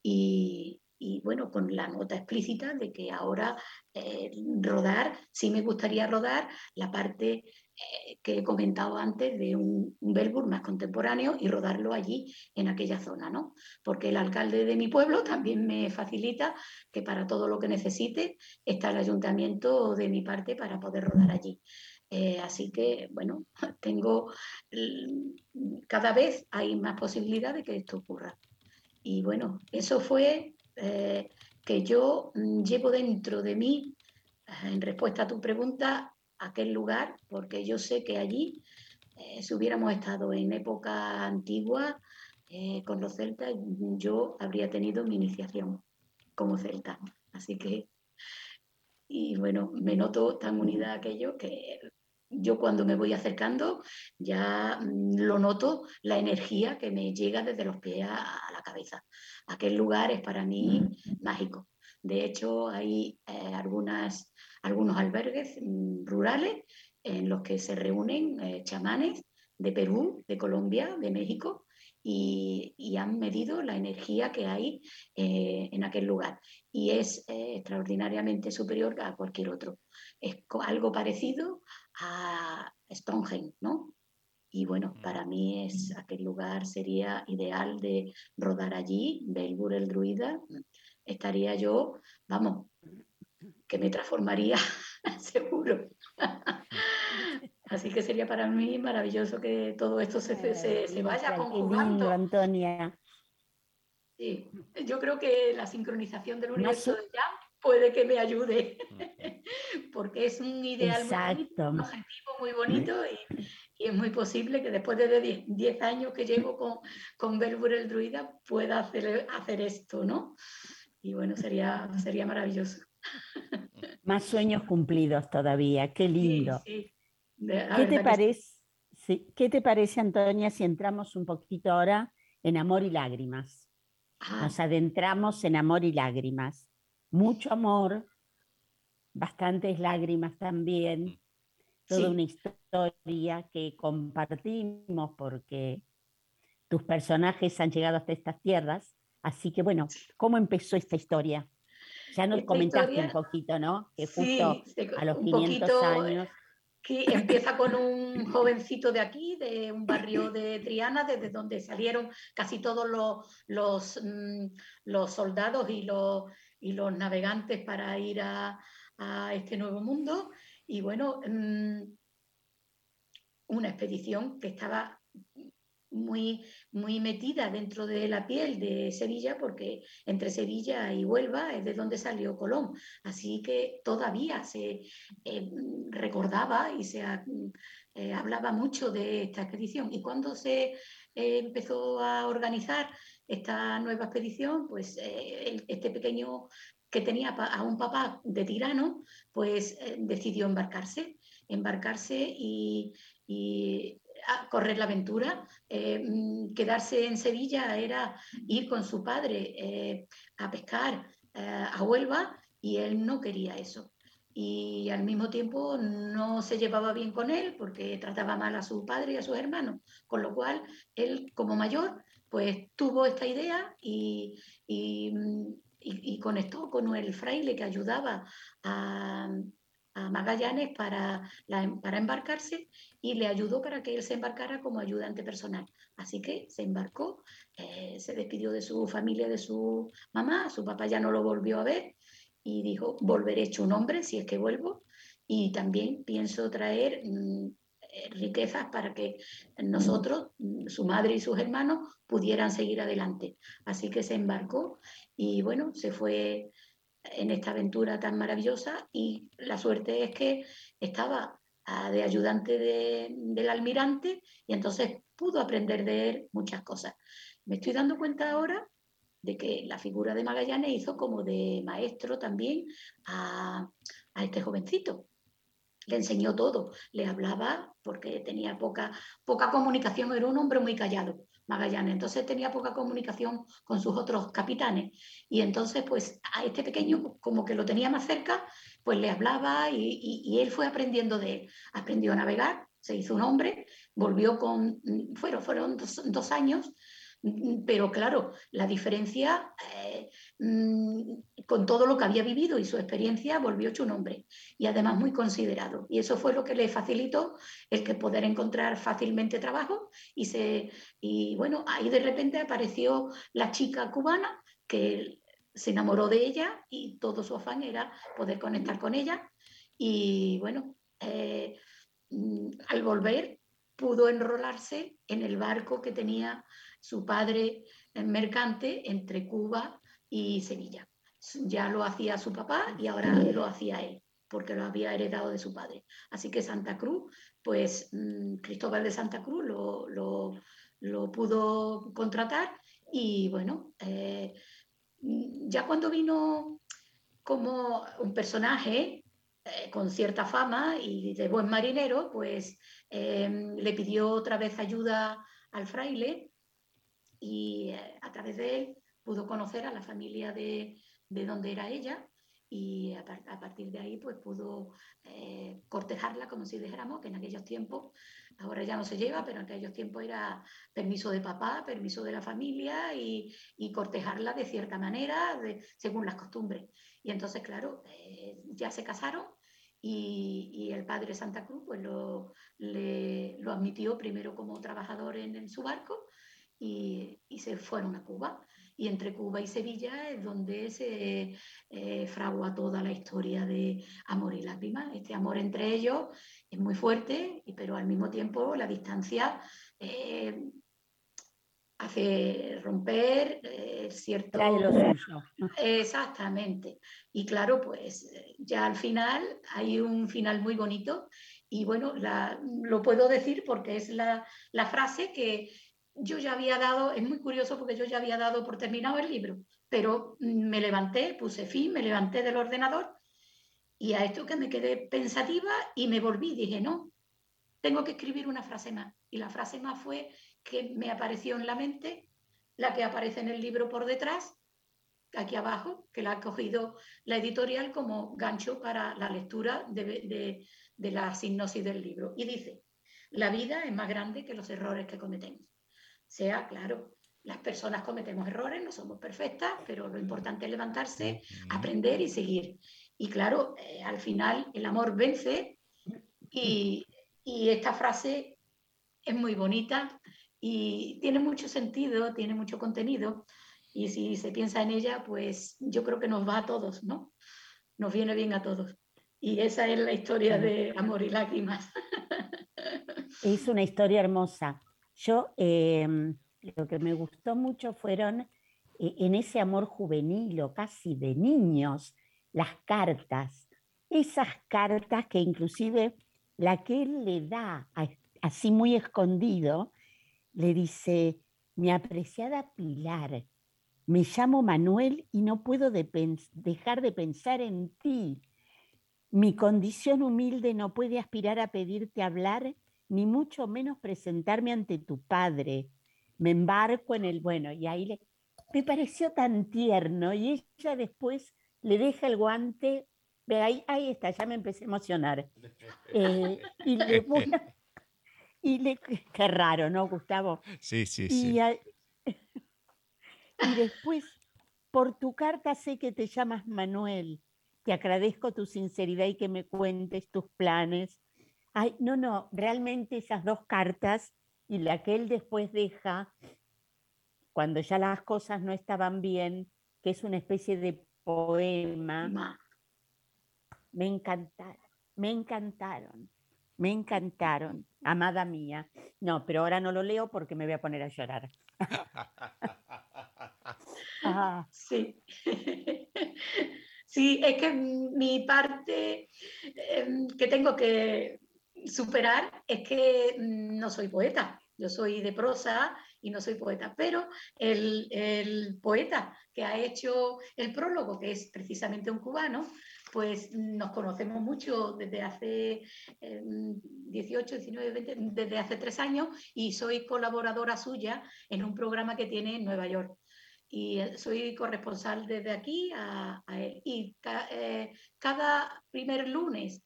y, bueno, con la nota explícita de que ahora eh, rodar, sí me gustaría rodar la parte eh, que he comentado antes de un, un más contemporáneo y rodarlo allí en aquella zona, ¿no? Porque el alcalde de mi pueblo también me facilita que para todo lo que necesite está el ayuntamiento de mi parte para poder rodar allí. Eh, así que, bueno, tengo, cada vez hay más posibilidad de que esto ocurra. Y bueno, eso fue eh, que yo mm, llevo dentro de mí, eh, en respuesta a tu pregunta, aquel lugar, porque yo sé que allí, si hubiéramos estado en época antigua con los celtas, yo habría tenido mi iniciación como celta. Así que, y bueno, me noto tan unida a aquello que yo cuando me voy acercando ya mm, lo noto, la energía que me llega desde los pies a, la cabeza. Aquel lugar es para mí mágico. De hecho, hay eh, algunas, algunos albergues mm, rurales en los que se reúnen eh, chamanes de Perú, de Colombia, de México, y, han medido la energía que hay eh, en aquel lugar. Y es extraordinariamente superior a cualquier otro. Es algo parecido a Stonehenge, ¿no? Y bueno, para mí es aquel lugar sería ideal de rodar allí, Belbur el druida. Estaría yo, vamos, que me transformaría seguro. Así que sería para mí maravilloso que todo esto se, se, se vaya conjugando. Antonia. Sí, yo creo que la sincronización del universo de Jam puede que me ayude, porque es un ideal muy un objetivo muy bonito y, es muy posible que después de 10 años que llevo con, con Belbur el Druida pueda hacer, hacer esto, ¿no? Y bueno, sería, sería maravilloso. Más sueños cumplidos todavía, qué lindo. ¿Qué, te parece, ¿Qué te parece, Antonia, si entramos un poquito ahora en amor y lágrimas? Ah. Nos adentramos en amor y lágrimas mucho amor, bastantes lágrimas también, toda una historia que compartimos porque tus personajes han llegado hasta estas tierras. Así que bueno, ¿cómo empezó esta historia? Ya nos comentaste un poquito, ¿no? Que justo a los 500 años que empieza con un jovencito de aquí, de un barrio de Triana, desde donde salieron casi todos los, los, mm, los soldados y los, y los navegantes para ir a, este nuevo mundo. Y bueno, mm, una expedición que estaba muy, muy metida dentro de la piel de Sevilla, porque entre Sevilla y Huelva es de donde salió Colón. Así que todavía se eh, recordaba y se eh, hablaba mucho de esta expedición. Y cuando se eh, empezó a organizar esta nueva expedición, pues este pequeño que tenía a un papá de tirano, pues decidió embarcarse, embarcarse y correr la aventura. Eh, mm, quedarse en Sevilla era ir con su padre eh, a pescar eh, a Huelva y él no quería eso. Y al mismo tiempo no se llevaba bien con él porque trataba mal a su padre y a sus hermanos. Con lo cual, él como mayor, pues tuvo esta idea y, y, mm, y conectó con el fraile que ayudaba a, Magallanes para, para embarcarse y le ayudó para que él se embarcara como ayudante personal. Así que se embarcó, eh, se despidió de su familia, de su mamá, su papá ya no lo volvió a ver y dijo, volveré hecho un hombre si es que vuelvo y también pienso traer mm, riquezas para que nosotros, mm, su madre y sus hermanos, pudieran seguir adelante. Así que se embarcó y bueno, se fue en esta aventura tan maravillosa y la suerte es que estaba ah, de ayudante del almirante y entonces pudo aprender de él muchas cosas. Me estoy dando cuenta ahora de que la figura de Magallanes hizo como de maestro también a, este jovencito. Le enseñó todo, le hablaba porque tenía poca, poca comunicación, era un hombre muy callado, Magallanes, entonces tenía poca comunicación con sus otros capitanes. Y entonces pues a este pequeño como que lo tenía más cerca, pues le hablaba y, él fue aprendiendo de él, aprendió a navegar, se hizo un hombre, volvió con, fueron, fueron dos años pero claro, la diferencia, eh, mm, con todo lo que había vivido y su experiencia, volvió hecho un hombre y además muy considerado. Y eso fue lo que le facilitó el que poder encontrar fácilmente trabajo. Y, se, y bueno, ahí de repente apareció la chica cubana que se enamoró de ella y todo su afán era poder conectar con ella. Y bueno, eh, mm, al volver pudo enrolarse en el barco que tenía su padre mercante entre Cuba y Sevilla. Ya lo hacía su papá y ahora lo hacía él, porque lo había heredado de su padre. Así que Santa Cruz, pues mm, Cristóbal de Santa Cruz lo, pudo contratar y bueno, eh, ya cuando vino como un personaje eh, con cierta fama y de buen marinero, pues eh, le pidió otra vez ayuda al fraile y eh, a través de él pudo conocer a la familia de, de donde era ella y a, partir de ahí pues pudo eh, cortejarla como si dijéramos que en aquellos tiempos, ahora ya no se lleva, pero en aquellos tiempos era permiso de papá, permiso de la familia y, y cortejarla de cierta manera, de, según las costumbres. Y entonces, claro, eh, ya se casaron y, y, el padre Santa Cruz pues lo, le, lo admitió primero como trabajador en, en su barco y, se fueron a Cuba. Y entre Cuba y Sevilla es donde se eh, fragua toda la historia de amor y lágrimas. Este amor entre ellos es muy fuerte, pero al mismo tiempo la distancia eh, hace romper eh, cierto... Exactamente. Y claro, pues ya al final hay un final muy bonito y bueno, lo puedo decir porque es la, la frase que yo ya había dado, es muy curioso porque yo ya había dado por terminado el libro, pero me levanté, puse fin, me levanté del ordenador y a esto que me quedé pensativa y me volví, dije, no, tengo que escribir una frase más. Y la frase más fue que me apareció en la mente, la que aparece en el libro por detrás, aquí abajo, que la ha cogido la editorial como gancho para la lectura de, de la sinopsis del libro. Y dice, la vida es más grande que los errores que cometemos sea, claro, las personas cometemos errores, no somos perfectas, pero lo importante es levantarse, aprender y seguir. Y claro, eh, al final el amor vence y, esta frase es muy bonita y tiene mucho sentido, tiene mucho contenido y si se piensa en ella, pues yo creo que nos va a todos, ¿no? Nos viene bien a todos. Y esa es la historia de amor y lágrimas. Es una historia hermosa. Yo em, lo que me gustó mucho fueron eh, en ese amor juvenil o casi de niños, las cartas, esas cartas que inclusive la que él le da así muy escondido, le dice, mi apreciada Pilar, me llamo Manuel y no puedo dejar de pensar en ti. Mi condición humilde no puede aspirar a pedirte hablar ni mucho menos presentarme ante tu padre. Me embarco en el bueno, y ahí le, me pareció tan tierno, y ella después le deja el guante, ve ahí, ahí está, ya me empecé a emocionar. Eh, y le y le, qué raro, ¿no, Gustavo? Sí, sí, sí. y después, por tu carta sé que te llamas Manuel. Te agradezco tu sinceridad y que me cuentes tus planes Ay, no, no, realmente esas dos cartas y la que él después deja, cuando ya las cosas no estaban bien, que es una especie de poema, me encantaron, me encantaron, me encantaron, amada mía. No, pero ahora no lo leo porque me voy a poner a llorar. Ah. Sí. Sí, es que mi parte em, que tengo que superar es que no soy poeta, yo soy de prosa y no soy poeta, pero el, poeta que ha hecho el prólogo, que es precisamente un cubano, pues nos conocemos mucho desde hace 18, 19, 20, desde hace tres años y soy colaboradora suya en un programa que tiene en Nueva York. Y eh, soy corresponsal desde aquí a, él. Y eh, cada primer lunes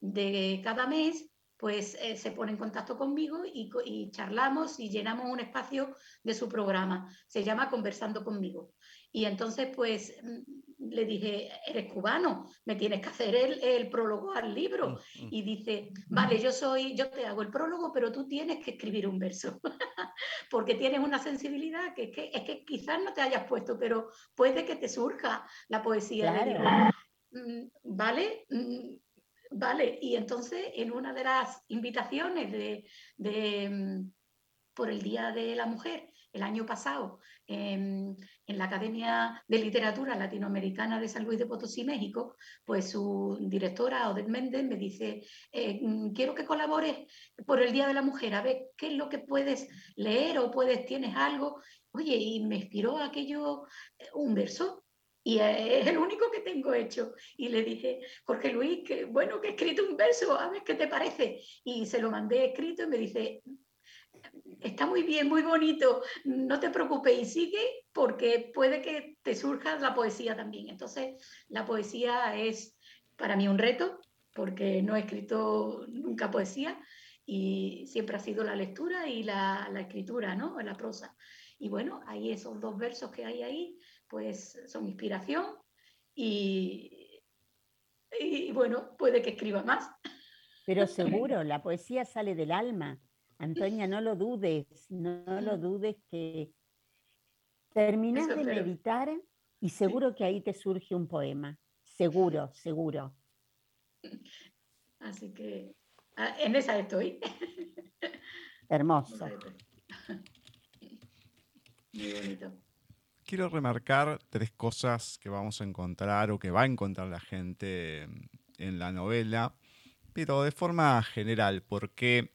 de cada mes pues eh, se pone en contacto conmigo y, charlamos y llenamos un espacio de su programa. Se llama Conversando conmigo. Y entonces, pues mm, le dije, eres cubano, me tienes que hacer el, el, prólogo al libro. Mm, mm. Y dice, vale, yo soy, yo te hago el prólogo, pero tú tienes que escribir un verso, porque tienes una sensibilidad que, que, es que quizás no te hayas puesto, pero puede que te surja la poesía. vale, Vale, y entonces en una de las invitaciones de, mm, por el Día de la Mujer, el año pasado, en, la Academia de Literatura Latinoamericana de San Luis de Potosí, México, pues su directora, Odette Méndez, me dice, eh, mm, quiero que colabores por el Día de la Mujer, a ver qué es lo que puedes leer o puedes, tienes algo. Oye, y me inspiró aquello, eh, un verso y es el único que tengo hecho. Y le dije, Jorge Luis, que bueno, que he escrito un verso, a ver qué te parece. Y se lo mandé escrito y me dice, está muy bien, muy bonito, no te preocupes y sigue porque puede que te surja la poesía también. Entonces, la poesía es para mí un reto porque no he escrito nunca poesía y siempre ha sido la lectura y la, la escritura, ¿no? La prosa. Y bueno, hay esos dos versos que hay ahí pues son inspiración y, y bueno, puede que escriba más. Pero seguro, la poesía sale del alma. Antonia, no lo dudes, no, lo dudes que terminas de meditar y seguro que ahí te surge un poema. Seguro, seguro. Así que ah, en esa estoy. Hermoso. Muy bonito quiero remarcar tres cosas que vamos a encontrar o que va a encontrar la gente en la novela, pero de forma general, porque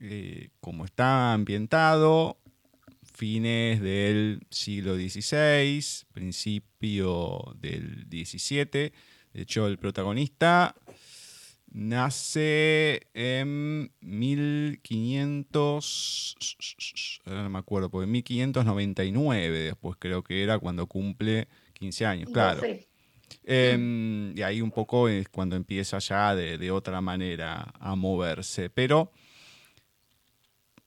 eh, como está ambientado, fines del siglo XVI, principio del XVII, de hecho el protagonista Nace en 1500, no me acuerdo, porque en 1599 después creo que era cuando cumple 15 años, claro. Em, y ahí un poco es cuando empieza ya de, otra manera a moverse. Pero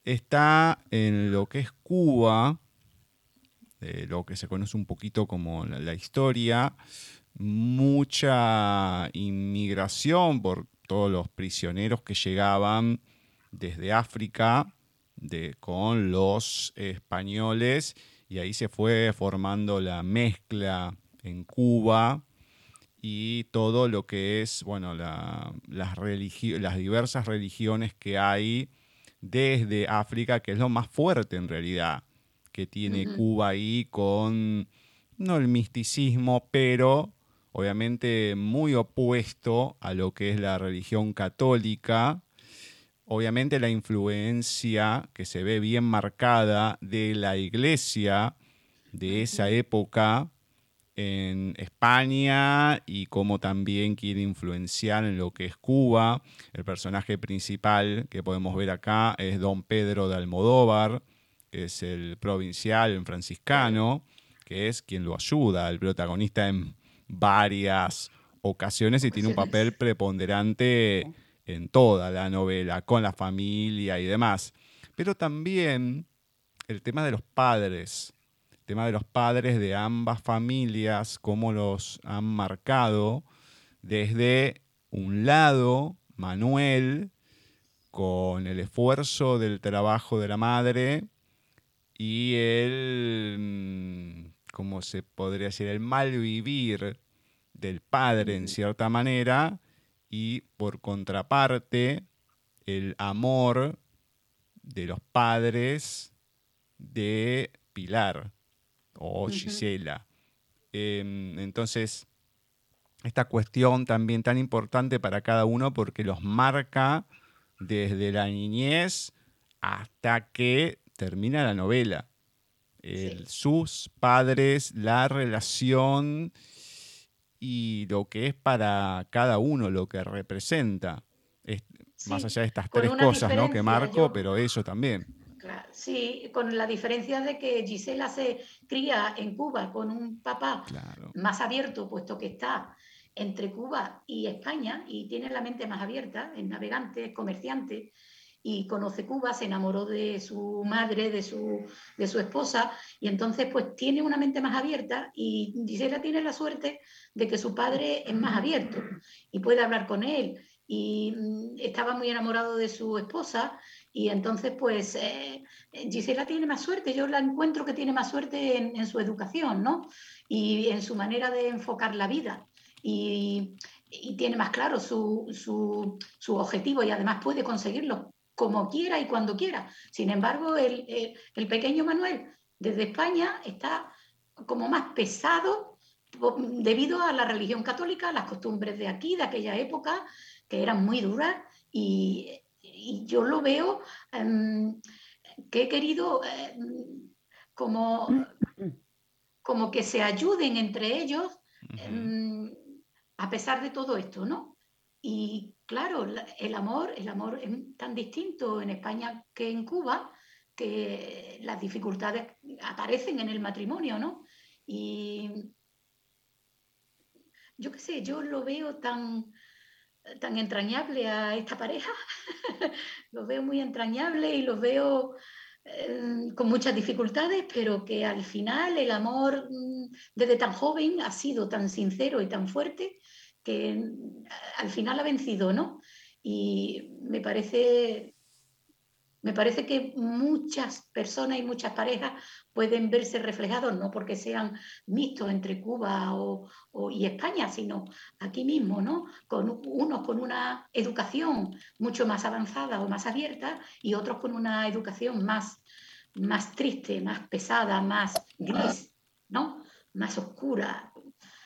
está en lo que es Cuba, lo que se conoce un poquito como la historia, mucha inmigración por todos los prisioneros que llegaban desde África con los españoles y ahí se fue formando la mezcla en Cuba y todo lo que es, bueno, las, las diversas religiones que hay desde África, que es lo más fuerte en realidad que tiene Cuba ahí con, no el misticismo, pero obviamente muy opuesto a lo que es la religión católica. Obviamente la influencia que se ve bien marcada de la iglesia de esa época en España y cómo también quiere influenciar en lo que es Cuba. El personaje principal que podemos ver acá es don Pedro de Almodóvar, que es el provincial franciscano, que es quien lo ayuda, el protagonista en varias ocasiones y tiene un papel preponderante en toda la novela, con la familia y demás. Pero también el tema de los padres, el tema de los padres de ambas familias, cómo los han marcado desde un lado, Manuel, con el esfuerzo del trabajo de la madre y el, ¿cómo se podría decir? El mal vivir del padre en cierta manera y por contraparte el amor de los padres de Pilar o Gisela. Em, entonces, esta cuestión también tan importante para cada uno porque los marca desde la niñez hasta que termina la novela. Sus padres, la relación y lo que es para cada uno, lo que representa. más allá de estas tres cosas ¿no? que marco, pero eso también. sí, con la diferencia de que Gisela se cría en Cuba con un papá más abierto, puesto que está entre Cuba y España y tiene la mente más abierta, es navegante, es comerciante y conoce Cuba, se enamoró de su madre, de su, de su esposa y entonces pues tiene una mente más abierta y Gisela tiene la suerte de que su padre es más abierto y puede hablar con él y mm, estaba muy enamorado de su esposa y entonces pues eh, Gisela tiene más suerte, yo la encuentro que tiene más suerte en, en su educación, ¿no? Y en su manera de enfocar la vida y, tiene más claro su, su, objetivo y además puede conseguirlo como quiera y cuando quiera. Sin embargo, el, el, pequeño Manuel desde España está como más pesado debido a la religión católica, las costumbres de aquí, de aquella época, que eran muy duras y, y yo lo veo em, que he querido em, como, como que se ayuden entre ellos a pesar de todo esto, ¿no? Y claro, el amor, el amor es tan distinto en España que en Cuba, que las dificultades aparecen en el matrimonio, ¿no? Y yo qué sé, yo lo veo tan, tan entrañable a esta pareja, lo veo muy entrañable y lo veo eh, con muchas dificultades, pero que al final el amor mm, desde tan joven ha sido tan sincero y tan fuerte que al final ha vencido, ¿no? Y me parece, me parece que muchas personas y muchas parejas pueden verse reflejados, no porque sean mixtos entre Cuba o, y España, sino aquí mismo, ¿no? Con unos con una educación mucho más avanzada o más abierta y otros con una educación más, más triste, más pesada, más gris, ¿no? Más oscura,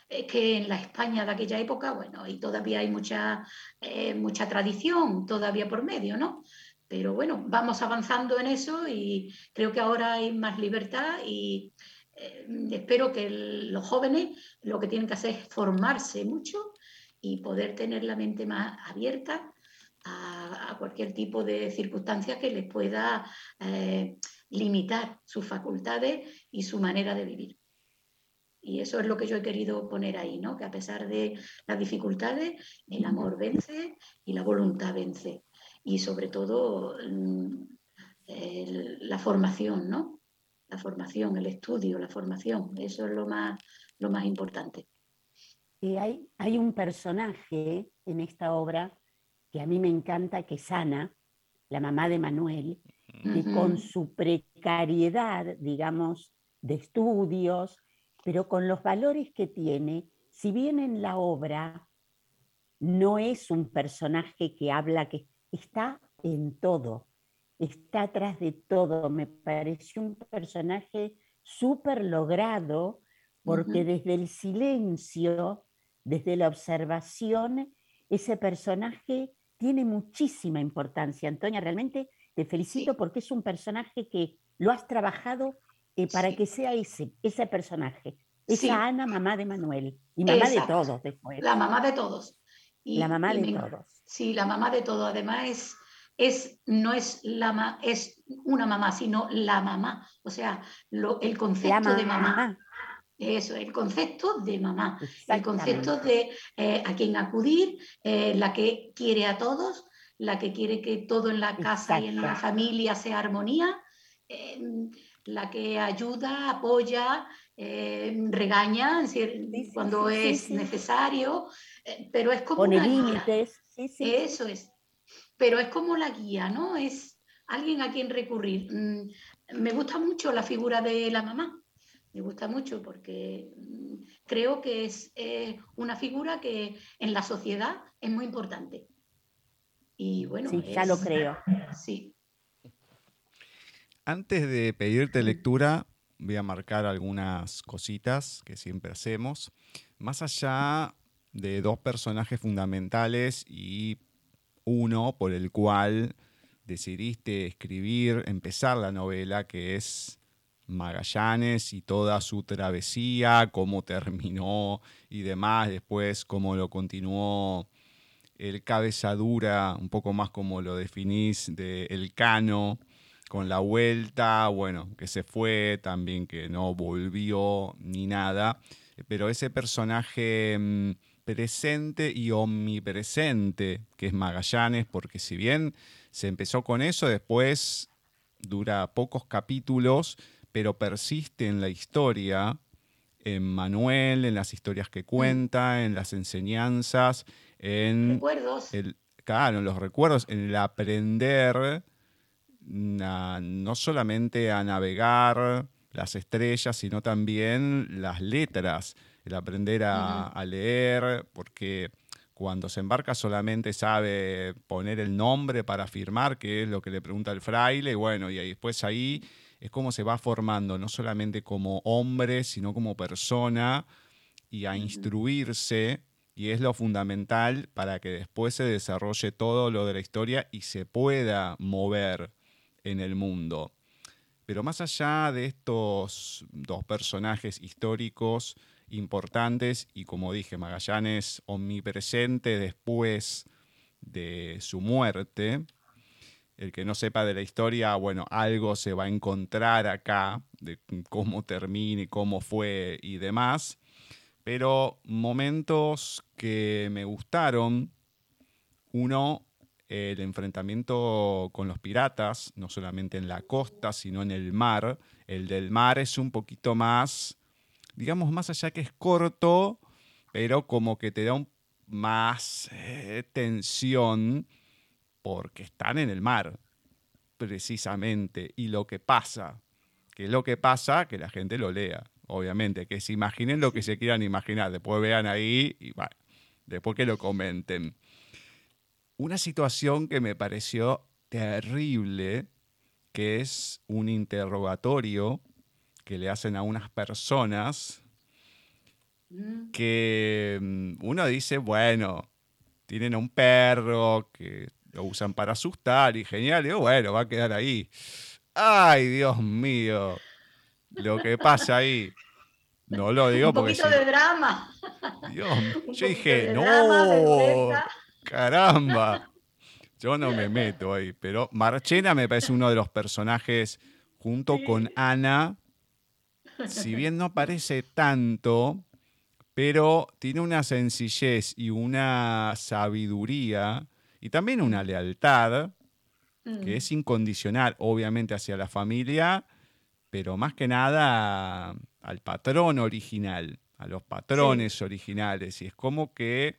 que en la España de aquella época, bueno, y todavía hay mucha, eh, mucha tradición todavía por medio, ¿no? Pero bueno, vamos avanzando en eso y creo que ahora hay más libertad y eh, espero que los jóvenes lo que tienen que hacer es formarse mucho y poder tener la mente más abierta a, cualquier tipo de circunstancia que les pueda eh, limitar sus facultades y su manera de vivir. Y eso es lo que yo he querido poner ahí, ¿no? Que a pesar de las dificultades, el amor vence y la voluntad vence. Y sobre todo mm, la formación, ¿no? La formación, el estudio, la formación. Eso es lo más, lo más importante. Y hay, hay un personaje en esta obra que a mí me encanta, que es Ana, la mamá de Manuel, que con su precariedad, digamos, de estudios, pero con los valores que tiene, si bien en la obra no es un personaje que habla, que está en todo, está atrás de todo, me pareció un personaje súper logrado, porque desde el silencio, desde la observación, ese personaje tiene muchísima importancia. Antonia, realmente te felicito porque es un personaje que lo has trabajado eh, para que sea ese, ese personaje. Esa Ana, mamá de Manuel. Y mamá de todos después. La mamá de todos. Y, la mamá de todos. Sí, la mamá de todos. Además es, es, no es, la, es una mamá, sino la mamá. O sea, lo, el concepto de mamá. Eso, el concepto de mamá, el concepto de eh, a quién acudir, eh, la que quiere a todos, la que quiere que todo en la casa y en la familia sea armonía, la que ayuda, apoya, eh, regaña cuando es necesario, eh, pero es como Pone límites. Eso es. Pero es como la guía, ¿no? Es alguien a quien recurrir. Mm, me gusta mucho la figura de la mamá. Me gusta mucho porque mm, creo que es una figura que en la sociedad es muy importante. Y bueno, sí, ya lo creo. Sí, antes de pedirte lectura, voy a marcar algunas cositas que siempre hacemos. Más allá de dos personajes fundamentales y uno por el cual decidiste escribir, empezar la novela, que es Magallanes y toda su travesía, cómo terminó y demás, después cómo lo continuó el cabezadura, un poco más como lo definís, de El Cano, con la vuelta, bueno, que se fue, también que no volvió ni nada, pero ese personaje mm, presente y omnipresente que es Magallanes, porque si bien se empezó con eso, después dura pocos capítulos, pero persiste en la historia, en Manuel, en las historias que cuenta, en las enseñanzas, en... Recuerdos. El, claro, en los recuerdos, en el aprender no solamente a navegar las estrellas, sino también las letras, el aprender a, leer, porque cuando se embarca solamente sabe poner el nombre para firmar, que es lo que le pregunta el fraile, y bueno, y después ahí es como se va formando, no solamente como hombre, sino como persona, y a instruirse, y es lo fundamental para que después se desarrolle todo lo de la historia y se pueda mover en el mundo. Pero más allá de estos dos personajes históricos importantes, y como dije, Magallanes omnipresente después de su muerte, el que no sepa de la historia, bueno, algo se va a encontrar acá de cómo termina y cómo fue y demás. Pero momentos que me gustaron, uno el enfrentamiento con los piratas, no solamente en la costa, sino en el mar. El del mar es un poquito más, digamos, más allá que es corto, pero como que te da un, más eh, tensión porque están en el mar, precisamente. Y lo que pasa, que es lo que pasa, que la gente lo lea, obviamente, que se imaginen lo que se quieran imaginar, después vean ahí y bueno, después que lo comenten una situación que me pareció terrible, que es un interrogatorio que le hacen a unas personas mm. que mm, uno dice, bueno, tienen a un perro que lo usan para asustar y genial, y bueno, va a quedar ahí. Ay, Dios mío, lo que pasa ahí. No lo digo porque... Un poquito de drama. Dios, yo dije, no. Caramba. Yo no me meto ahí, pero Marchena me parece uno de los personajes junto con Ana. Si bien no parece tanto, pero tiene una sencillez y una sabiduría y también una lealtad que mm. es incondicional, obviamente, hacia la familia, pero más que nada al patrón original, a los patrones originales. Y es como que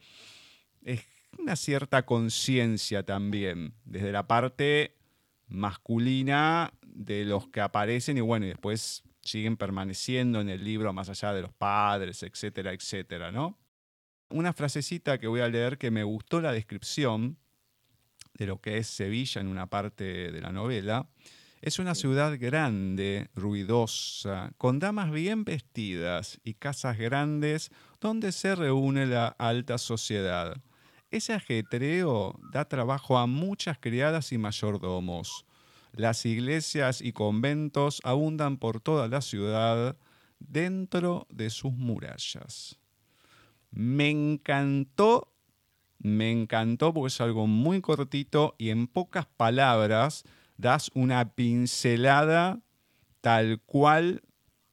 es una cierta conciencia también, desde la parte masculina de los que aparecen y bueno, y después siguen permaneciendo en el libro más allá de los padres, etcétera, etcétera, ¿no? Una frasecita que voy a leer que me gustó la descripción de lo que es Sevilla en una parte de la novela. Es una ciudad grande, ruidosa, con damas bien vestidas y casas grandes donde se reúne la alta sociedad. Ese ajetreo da trabajo a muchas criadas y mayordomos. Las iglesias y conventos abundan por toda la ciudad dentro de sus murallas. Me encantó, me encantó porque es algo muy cortito y en pocas palabras das una pincelada tal cual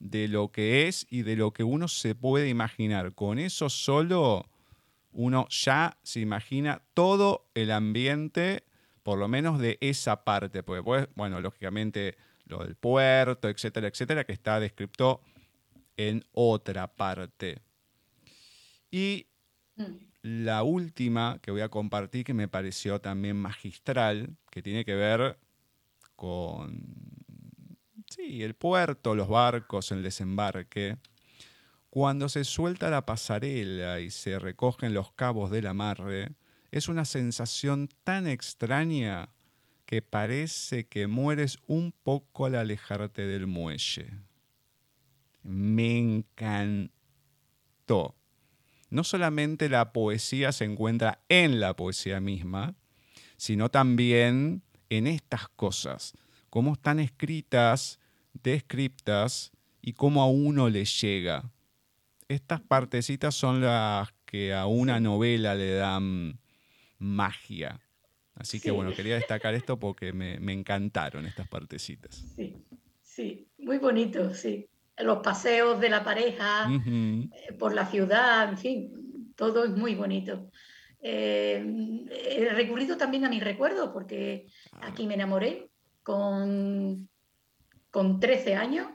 de lo que es y de lo que uno se puede imaginar. Con eso solo uno ya se imagina todo el ambiente, por lo menos de esa parte, porque pues, bueno, lógicamente lo del puerto, etcétera, etcétera, que está descrito en otra parte. Y mm. la última que voy a compartir, que me pareció también magistral, que tiene que ver con, sí, el puerto, los barcos, el desembarque. Cuando se suelta la pasarela y se recogen los cabos del amarre, es una sensación tan extraña que parece que mueres un poco al alejarte del muelle. Me encantó. No solamente la poesía se encuentra en la poesía misma, sino también en estas cosas, cómo están escritas descriptas y cómo a uno le llega. Estas partecitas son las que a una novela le dan magia. Así que bueno, quería destacar esto porque me, encantaron estas partecitas. Sí, sí, muy bonito, sí. Los paseos de la pareja eh, por la ciudad, en fin, todo es muy bonito. Eh, he recurrido también a mis recuerdos porque ah. aquí me enamoré con, con 13 años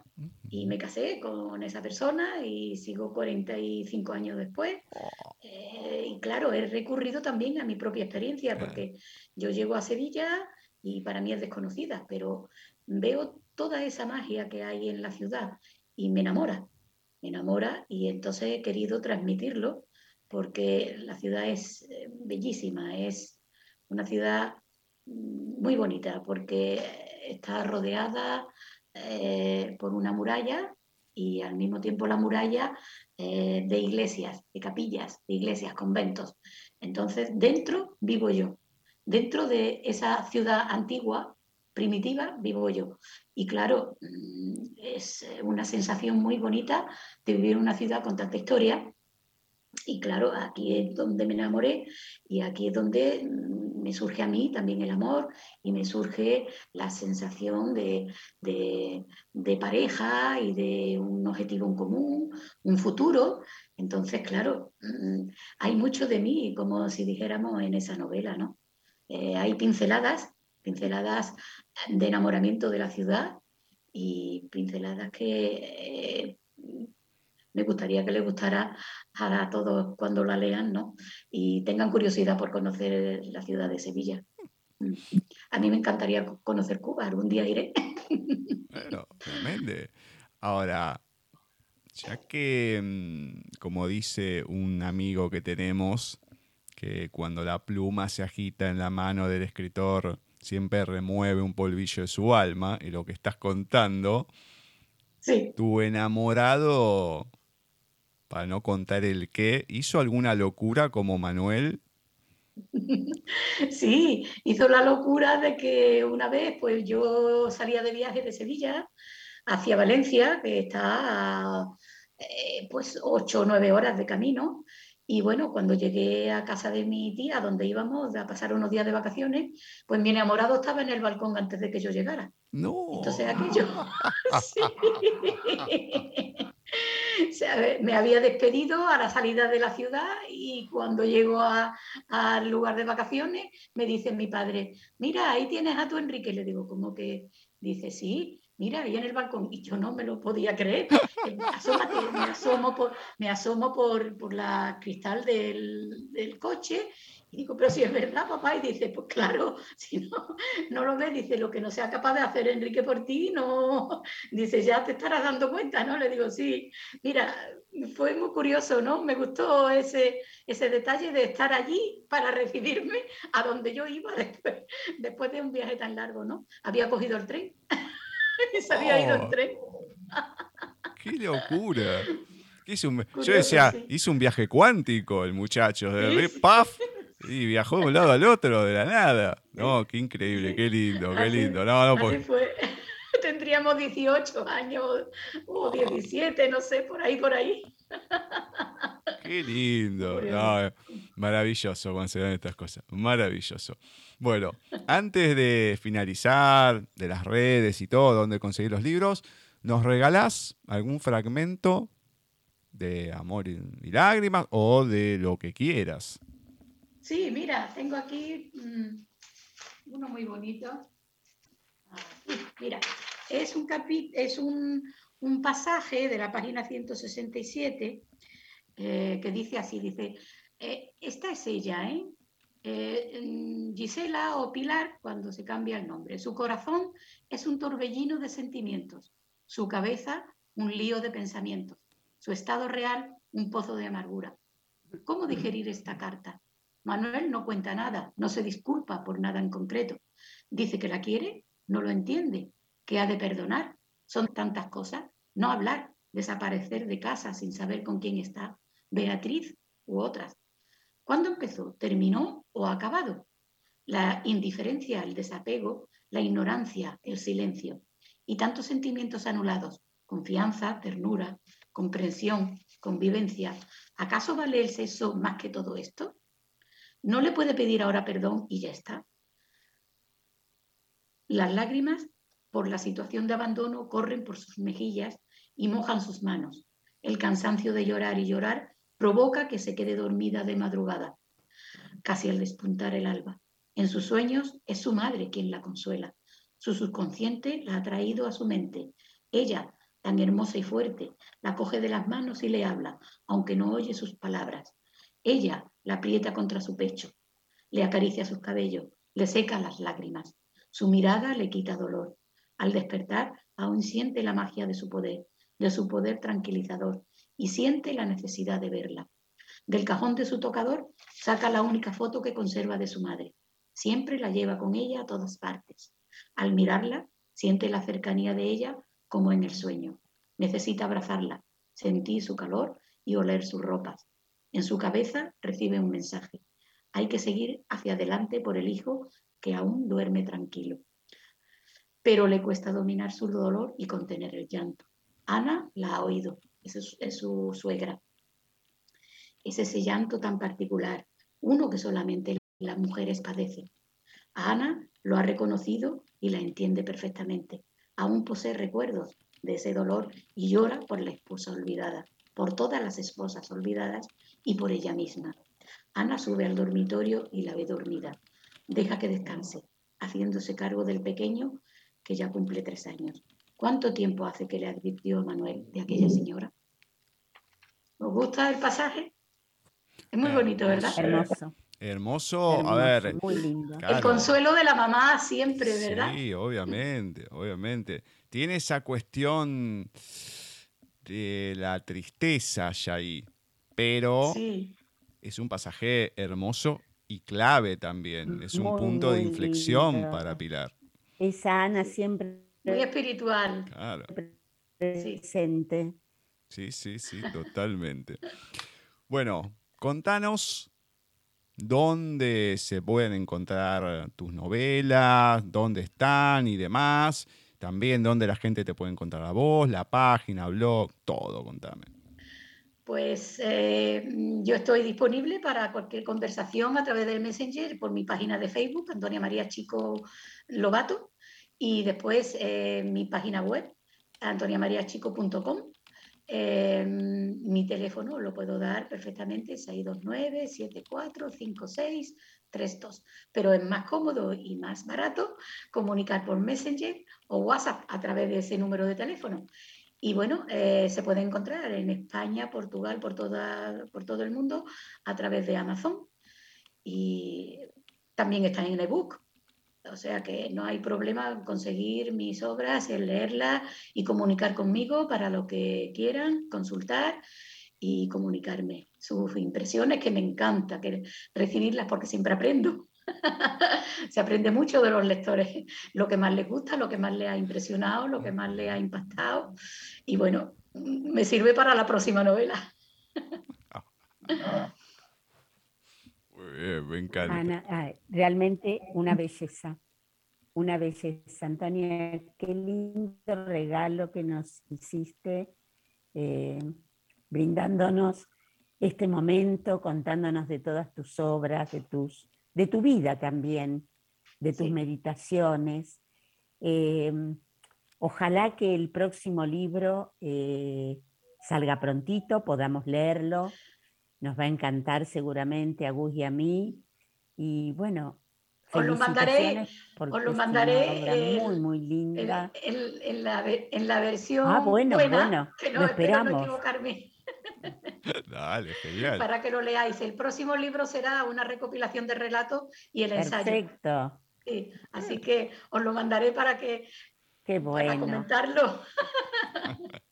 y me casé con esa persona y sigo 45 años después. Oh. Eh, y claro, he recurrido también a mi propia experiencia porque yo llego a Sevilla y para mí es desconocida, pero veo toda esa magia que hay en la ciudad y me enamora, me enamora y entonces he querido transmitirlo porque la ciudad es eh, bellísima, es una ciudad mm, muy bonita porque está rodeada eh, por una muralla y al mismo tiempo la muralla eh, de iglesias, de capillas, de iglesias, conventos. Entonces, dentro vivo yo, dentro de esa ciudad antigua, primitiva, vivo yo. Y claro, mm, es una sensación muy bonita de vivir en una ciudad con tanta historia. Y claro, aquí es donde me enamoré y aquí es donde mm, me surge a mí también el amor y me surge la sensación de, pareja y de un objetivo en común, un futuro. Entonces, claro, mm, hay mucho de mí, como si dijéramos en esa novela, ¿no? Eh, hay pinceladas, pinceladas de enamoramiento de la ciudad y pinceladas que eh, me gustaría que le gustara a todos cuando la lean, ¿no? Y tengan curiosidad por conocer la ciudad de Sevilla. A mí me encantaría conocer Cuba, algún día iré. Bueno, realmente. Ahora, ya que, mm, como dice un amigo que tenemos, que cuando la pluma se agita en la mano del escritor, siempre remueve un polvillo de su alma, y lo que estás contando, sí. tu enamorado para no contar el qué, ¿hizo alguna locura como Manuel? Sí, hizo la locura de que una vez pues yo salía de viaje de Sevilla hacia Valencia, que está eh, pues ocho o nueve horas de camino, y bueno, cuando llegué a casa de mi tía, donde íbamos a pasar unos días de vacaciones, pues mi enamorado estaba en el balcón antes de que yo llegara. No. Entonces aquello... sí me había despedido a la salida de la ciudad y cuando llego al lugar de vacaciones me dice mi padre, mira, ahí tienes a tu Enrique. Le digo, ¿cómo que? Dice, sí, mira, ahí en el balcón. Y yo no me lo podía creer. me asomo por, me asomo por, por la cristal del, del coche y digo, pero si es verdad, papá, y dice, pues claro, si no, no lo ves, dice, lo que no sea capaz de hacer Enrique por ti, no, dice, ya te estarás dando cuenta, ¿no? Le digo, sí, mira, fue muy curioso, ¿no? Me gustó ese, ese detalle de estar allí para recibirme a donde yo iba después, después de un viaje tan largo, ¿no? Había cogido el tren y se había ido el oh. tren. ¡Qué locura! yo decía, hizo un viaje cuántico el muchacho, de sí, ¡paf! Y viajó de un lado al otro de la nada. No, qué increíble, qué lindo, qué lindo. No, no, fue. Tendríamos 18 años o 17, no sé, por ahí, por ahí. Qué lindo. No, maravilloso cuando se dan estas cosas. Maravilloso. Bueno, antes de finalizar de las redes y todo, donde conseguir los libros, ¿nos regalás algún fragmento de Amor y Lágrimas o de lo que quieras? Sí, mira, tengo aquí mm, uno muy bonito. Ah, mira, es un, es un, pasaje de la página 167 eh, que dice así, dice, eh, esta es ella, ¿eh? ¿eh? Gisela o Pilar cuando se cambia el nombre. Su corazón es un torbellino de sentimientos, su cabeza un lío de pensamientos, su estado real un pozo de amargura. ¿Cómo digerir esta carta? Manuel no cuenta nada, no se disculpa por nada en concreto. Dice que la quiere, no lo entiende, que ha de perdonar. Son tantas cosas. No hablar, desaparecer de casa sin saber con quién está, Beatriz u otras. ¿Cuándo empezó? ¿Terminó o ha acabado? La indiferencia, el desapego, la ignorancia, el silencio. y tantos sentimientos anulados, confianza, ternura, comprensión, convivencia. ¿Acaso vale el sexo más que todo esto? No le puede pedir ahora perdón y ya está. Las lágrimas por la situación de abandono corren por sus mejillas y mojan sus manos. El cansancio de llorar y llorar provoca que se quede dormida de madrugada, casi al despuntar el alba. En sus sueños es su madre quien la consuela. Su subconsciente la ha traído a su mente. Ella, tan hermosa y fuerte, la coge de las manos y le habla, aunque no oye sus palabras. Ella la aprieta contra su pecho, le acaricia sus cabellos, le seca las lágrimas. Su mirada le quita dolor. Al despertar, aún siente la magia de su poder, de su poder tranquilizador, y siente la necesidad de verla. Del cajón de su tocador saca la única foto que conserva de su madre. Siempre la lleva con ella a todas partes. Al mirarla, siente la cercanía de ella como en el sueño. Necesita abrazarla, sentir su calor y oler sus ropas. En su cabeza recibe un mensaje. Hay que seguir hacia adelante por el hijo que aún duerme tranquilo. Pero le cuesta dominar su dolor y contener el llanto. Ana la ha oído, es, su suegra. Es ese llanto tan particular, uno que solamente las mujeres padecen. Ana lo ha reconocido y la entiende perfectamente. Aún posee recuerdos de ese dolor y llora por la esposa olvidada, por todas las esposas olvidadas y por ella misma. Ana sube al dormitorio y la ve dormida. Deja que descanse, haciéndose cargo del pequeño que ya cumple tres años. ¿Cuánto tiempo hace que le advirtió Manuel de aquella señora? ¿Os gusta el pasaje? Es muy bonito, ¿verdad? Hermoso. Hermoso, a ver. Muy lindo. El consuelo de la mamá siempre, ¿verdad? Sí, obviamente, obviamente. Tiene esa cuestión de la tristeza ya ahí, pero es un pasaje hermoso y clave también. Es un punto de inflexión para Pilar. Esa Ana siempre. Muy espiritual. Claro. Presente. Sí, sí, sí, totalmente. Bueno, contanos dónde se pueden encontrar tus novelas, dónde están y demás. También dónde la gente te puede encontrar a vos, la página, blog, todo, contame. Pues eh, yo estoy disponible para cualquier conversación a través del Messenger por mi página de Facebook, Antonia María Chico Lobato, y después eh, mi página web, antoniamariachico.com eh, mi teléfono lo puedo dar perfectamente 629-745632, pero es más cómodo y más barato comunicar por Messenger o WhatsApp a través de ese número de teléfono. Y bueno, eh, se puede encontrar en España, Portugal, por, toda, por todo el mundo a través de Amazon. Y también está en ebook. O sea que no hay problema conseguir mis obras, leerlas y comunicar conmigo para lo que quieran, consultar y comunicarme sus impresiones, que me encanta que recibirlas porque siempre aprendo. Se aprende mucho de los lectores, lo que más les gusta, lo que más les ha impresionado, lo que más les ha impactado. Y bueno, me sirve para la próxima novela. me encanta. realmente una belleza, una belleza. Antonia, qué lindo regalo que nos hiciste, eh, brindándonos este momento, contándonos de todas tus obras, de, tus, de tu vida también, de tus meditaciones. Eh, ojalá que el próximo libro eh, salga prontito, podamos leerlo nos va a encantar seguramente a Gus y a mí. Y bueno, os lo mandaré, os lo mandaré muy, muy linda. En, la, en, la, versión ah, bueno, bueno, que no, lo esperamos. no equivocarme. Dale, genial. Para que lo leáis. El próximo libro será una recopilación de relatos y el ensayo. Perfecto. Sí, así que os lo mandaré para que Qué bueno. para comentarlo.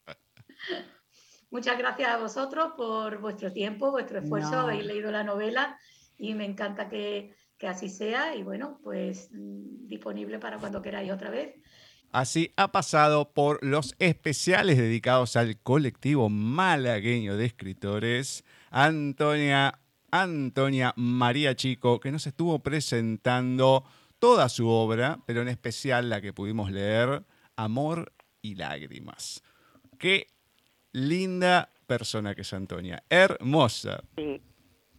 Muchas gracias a vosotros por vuestro tiempo, vuestro esfuerzo. Habéis leído la novela y me encanta que, así sea. Y bueno, pues mm, disponible para cuando queráis otra vez. Así ha pasado por los especiales dedicados al colectivo malagueño de escritores, Antonia, Antonia María Chico, que nos estuvo presentando toda su obra, pero en especial la que pudimos leer, Amor y Lágrimas. Qué linda persona que es Antonia, hermosa. Sí,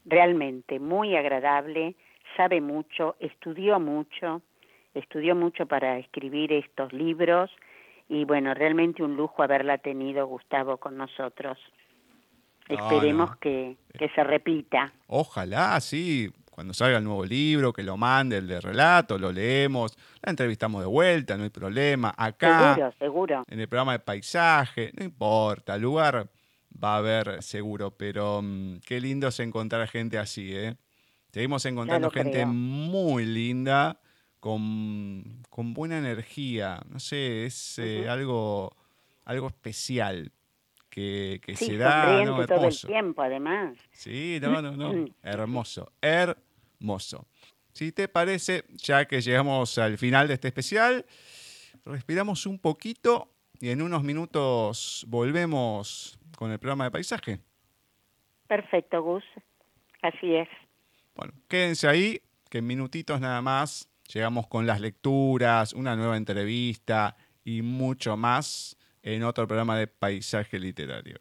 realmente muy agradable, sabe mucho, estudió mucho, estudió mucho para escribir estos libros y bueno, realmente un lujo haberla tenido Gustavo con nosotros. Esperemos Que, que se repita. Ojalá, sí cuando salga el nuevo libro, que lo mande, el de relato, lo leemos, la entrevistamos de vuelta, no hay problema. Acá, seguro, seguro. en el programa de paisaje, no importa, el lugar va a haber seguro, pero mm, qué lindo es encontrar gente así, ¿eh? Seguimos encontrando gente muy linda, con, con, buena energía, no sé, es eh, algo, algo especial que, que se da. No, todo el tiempo, además. Sí, no, no, no. hermoso, hermoso hermoso. Si te parece, ya que llegamos al final de este especial, respiramos un poquito y en unos minutos volvemos con el programa de paisaje. Perfecto, Gus. Así es. Bueno, quédense ahí, que en minutitos nada más llegamos con las lecturas, una nueva entrevista y mucho más en otro programa de paisaje literario.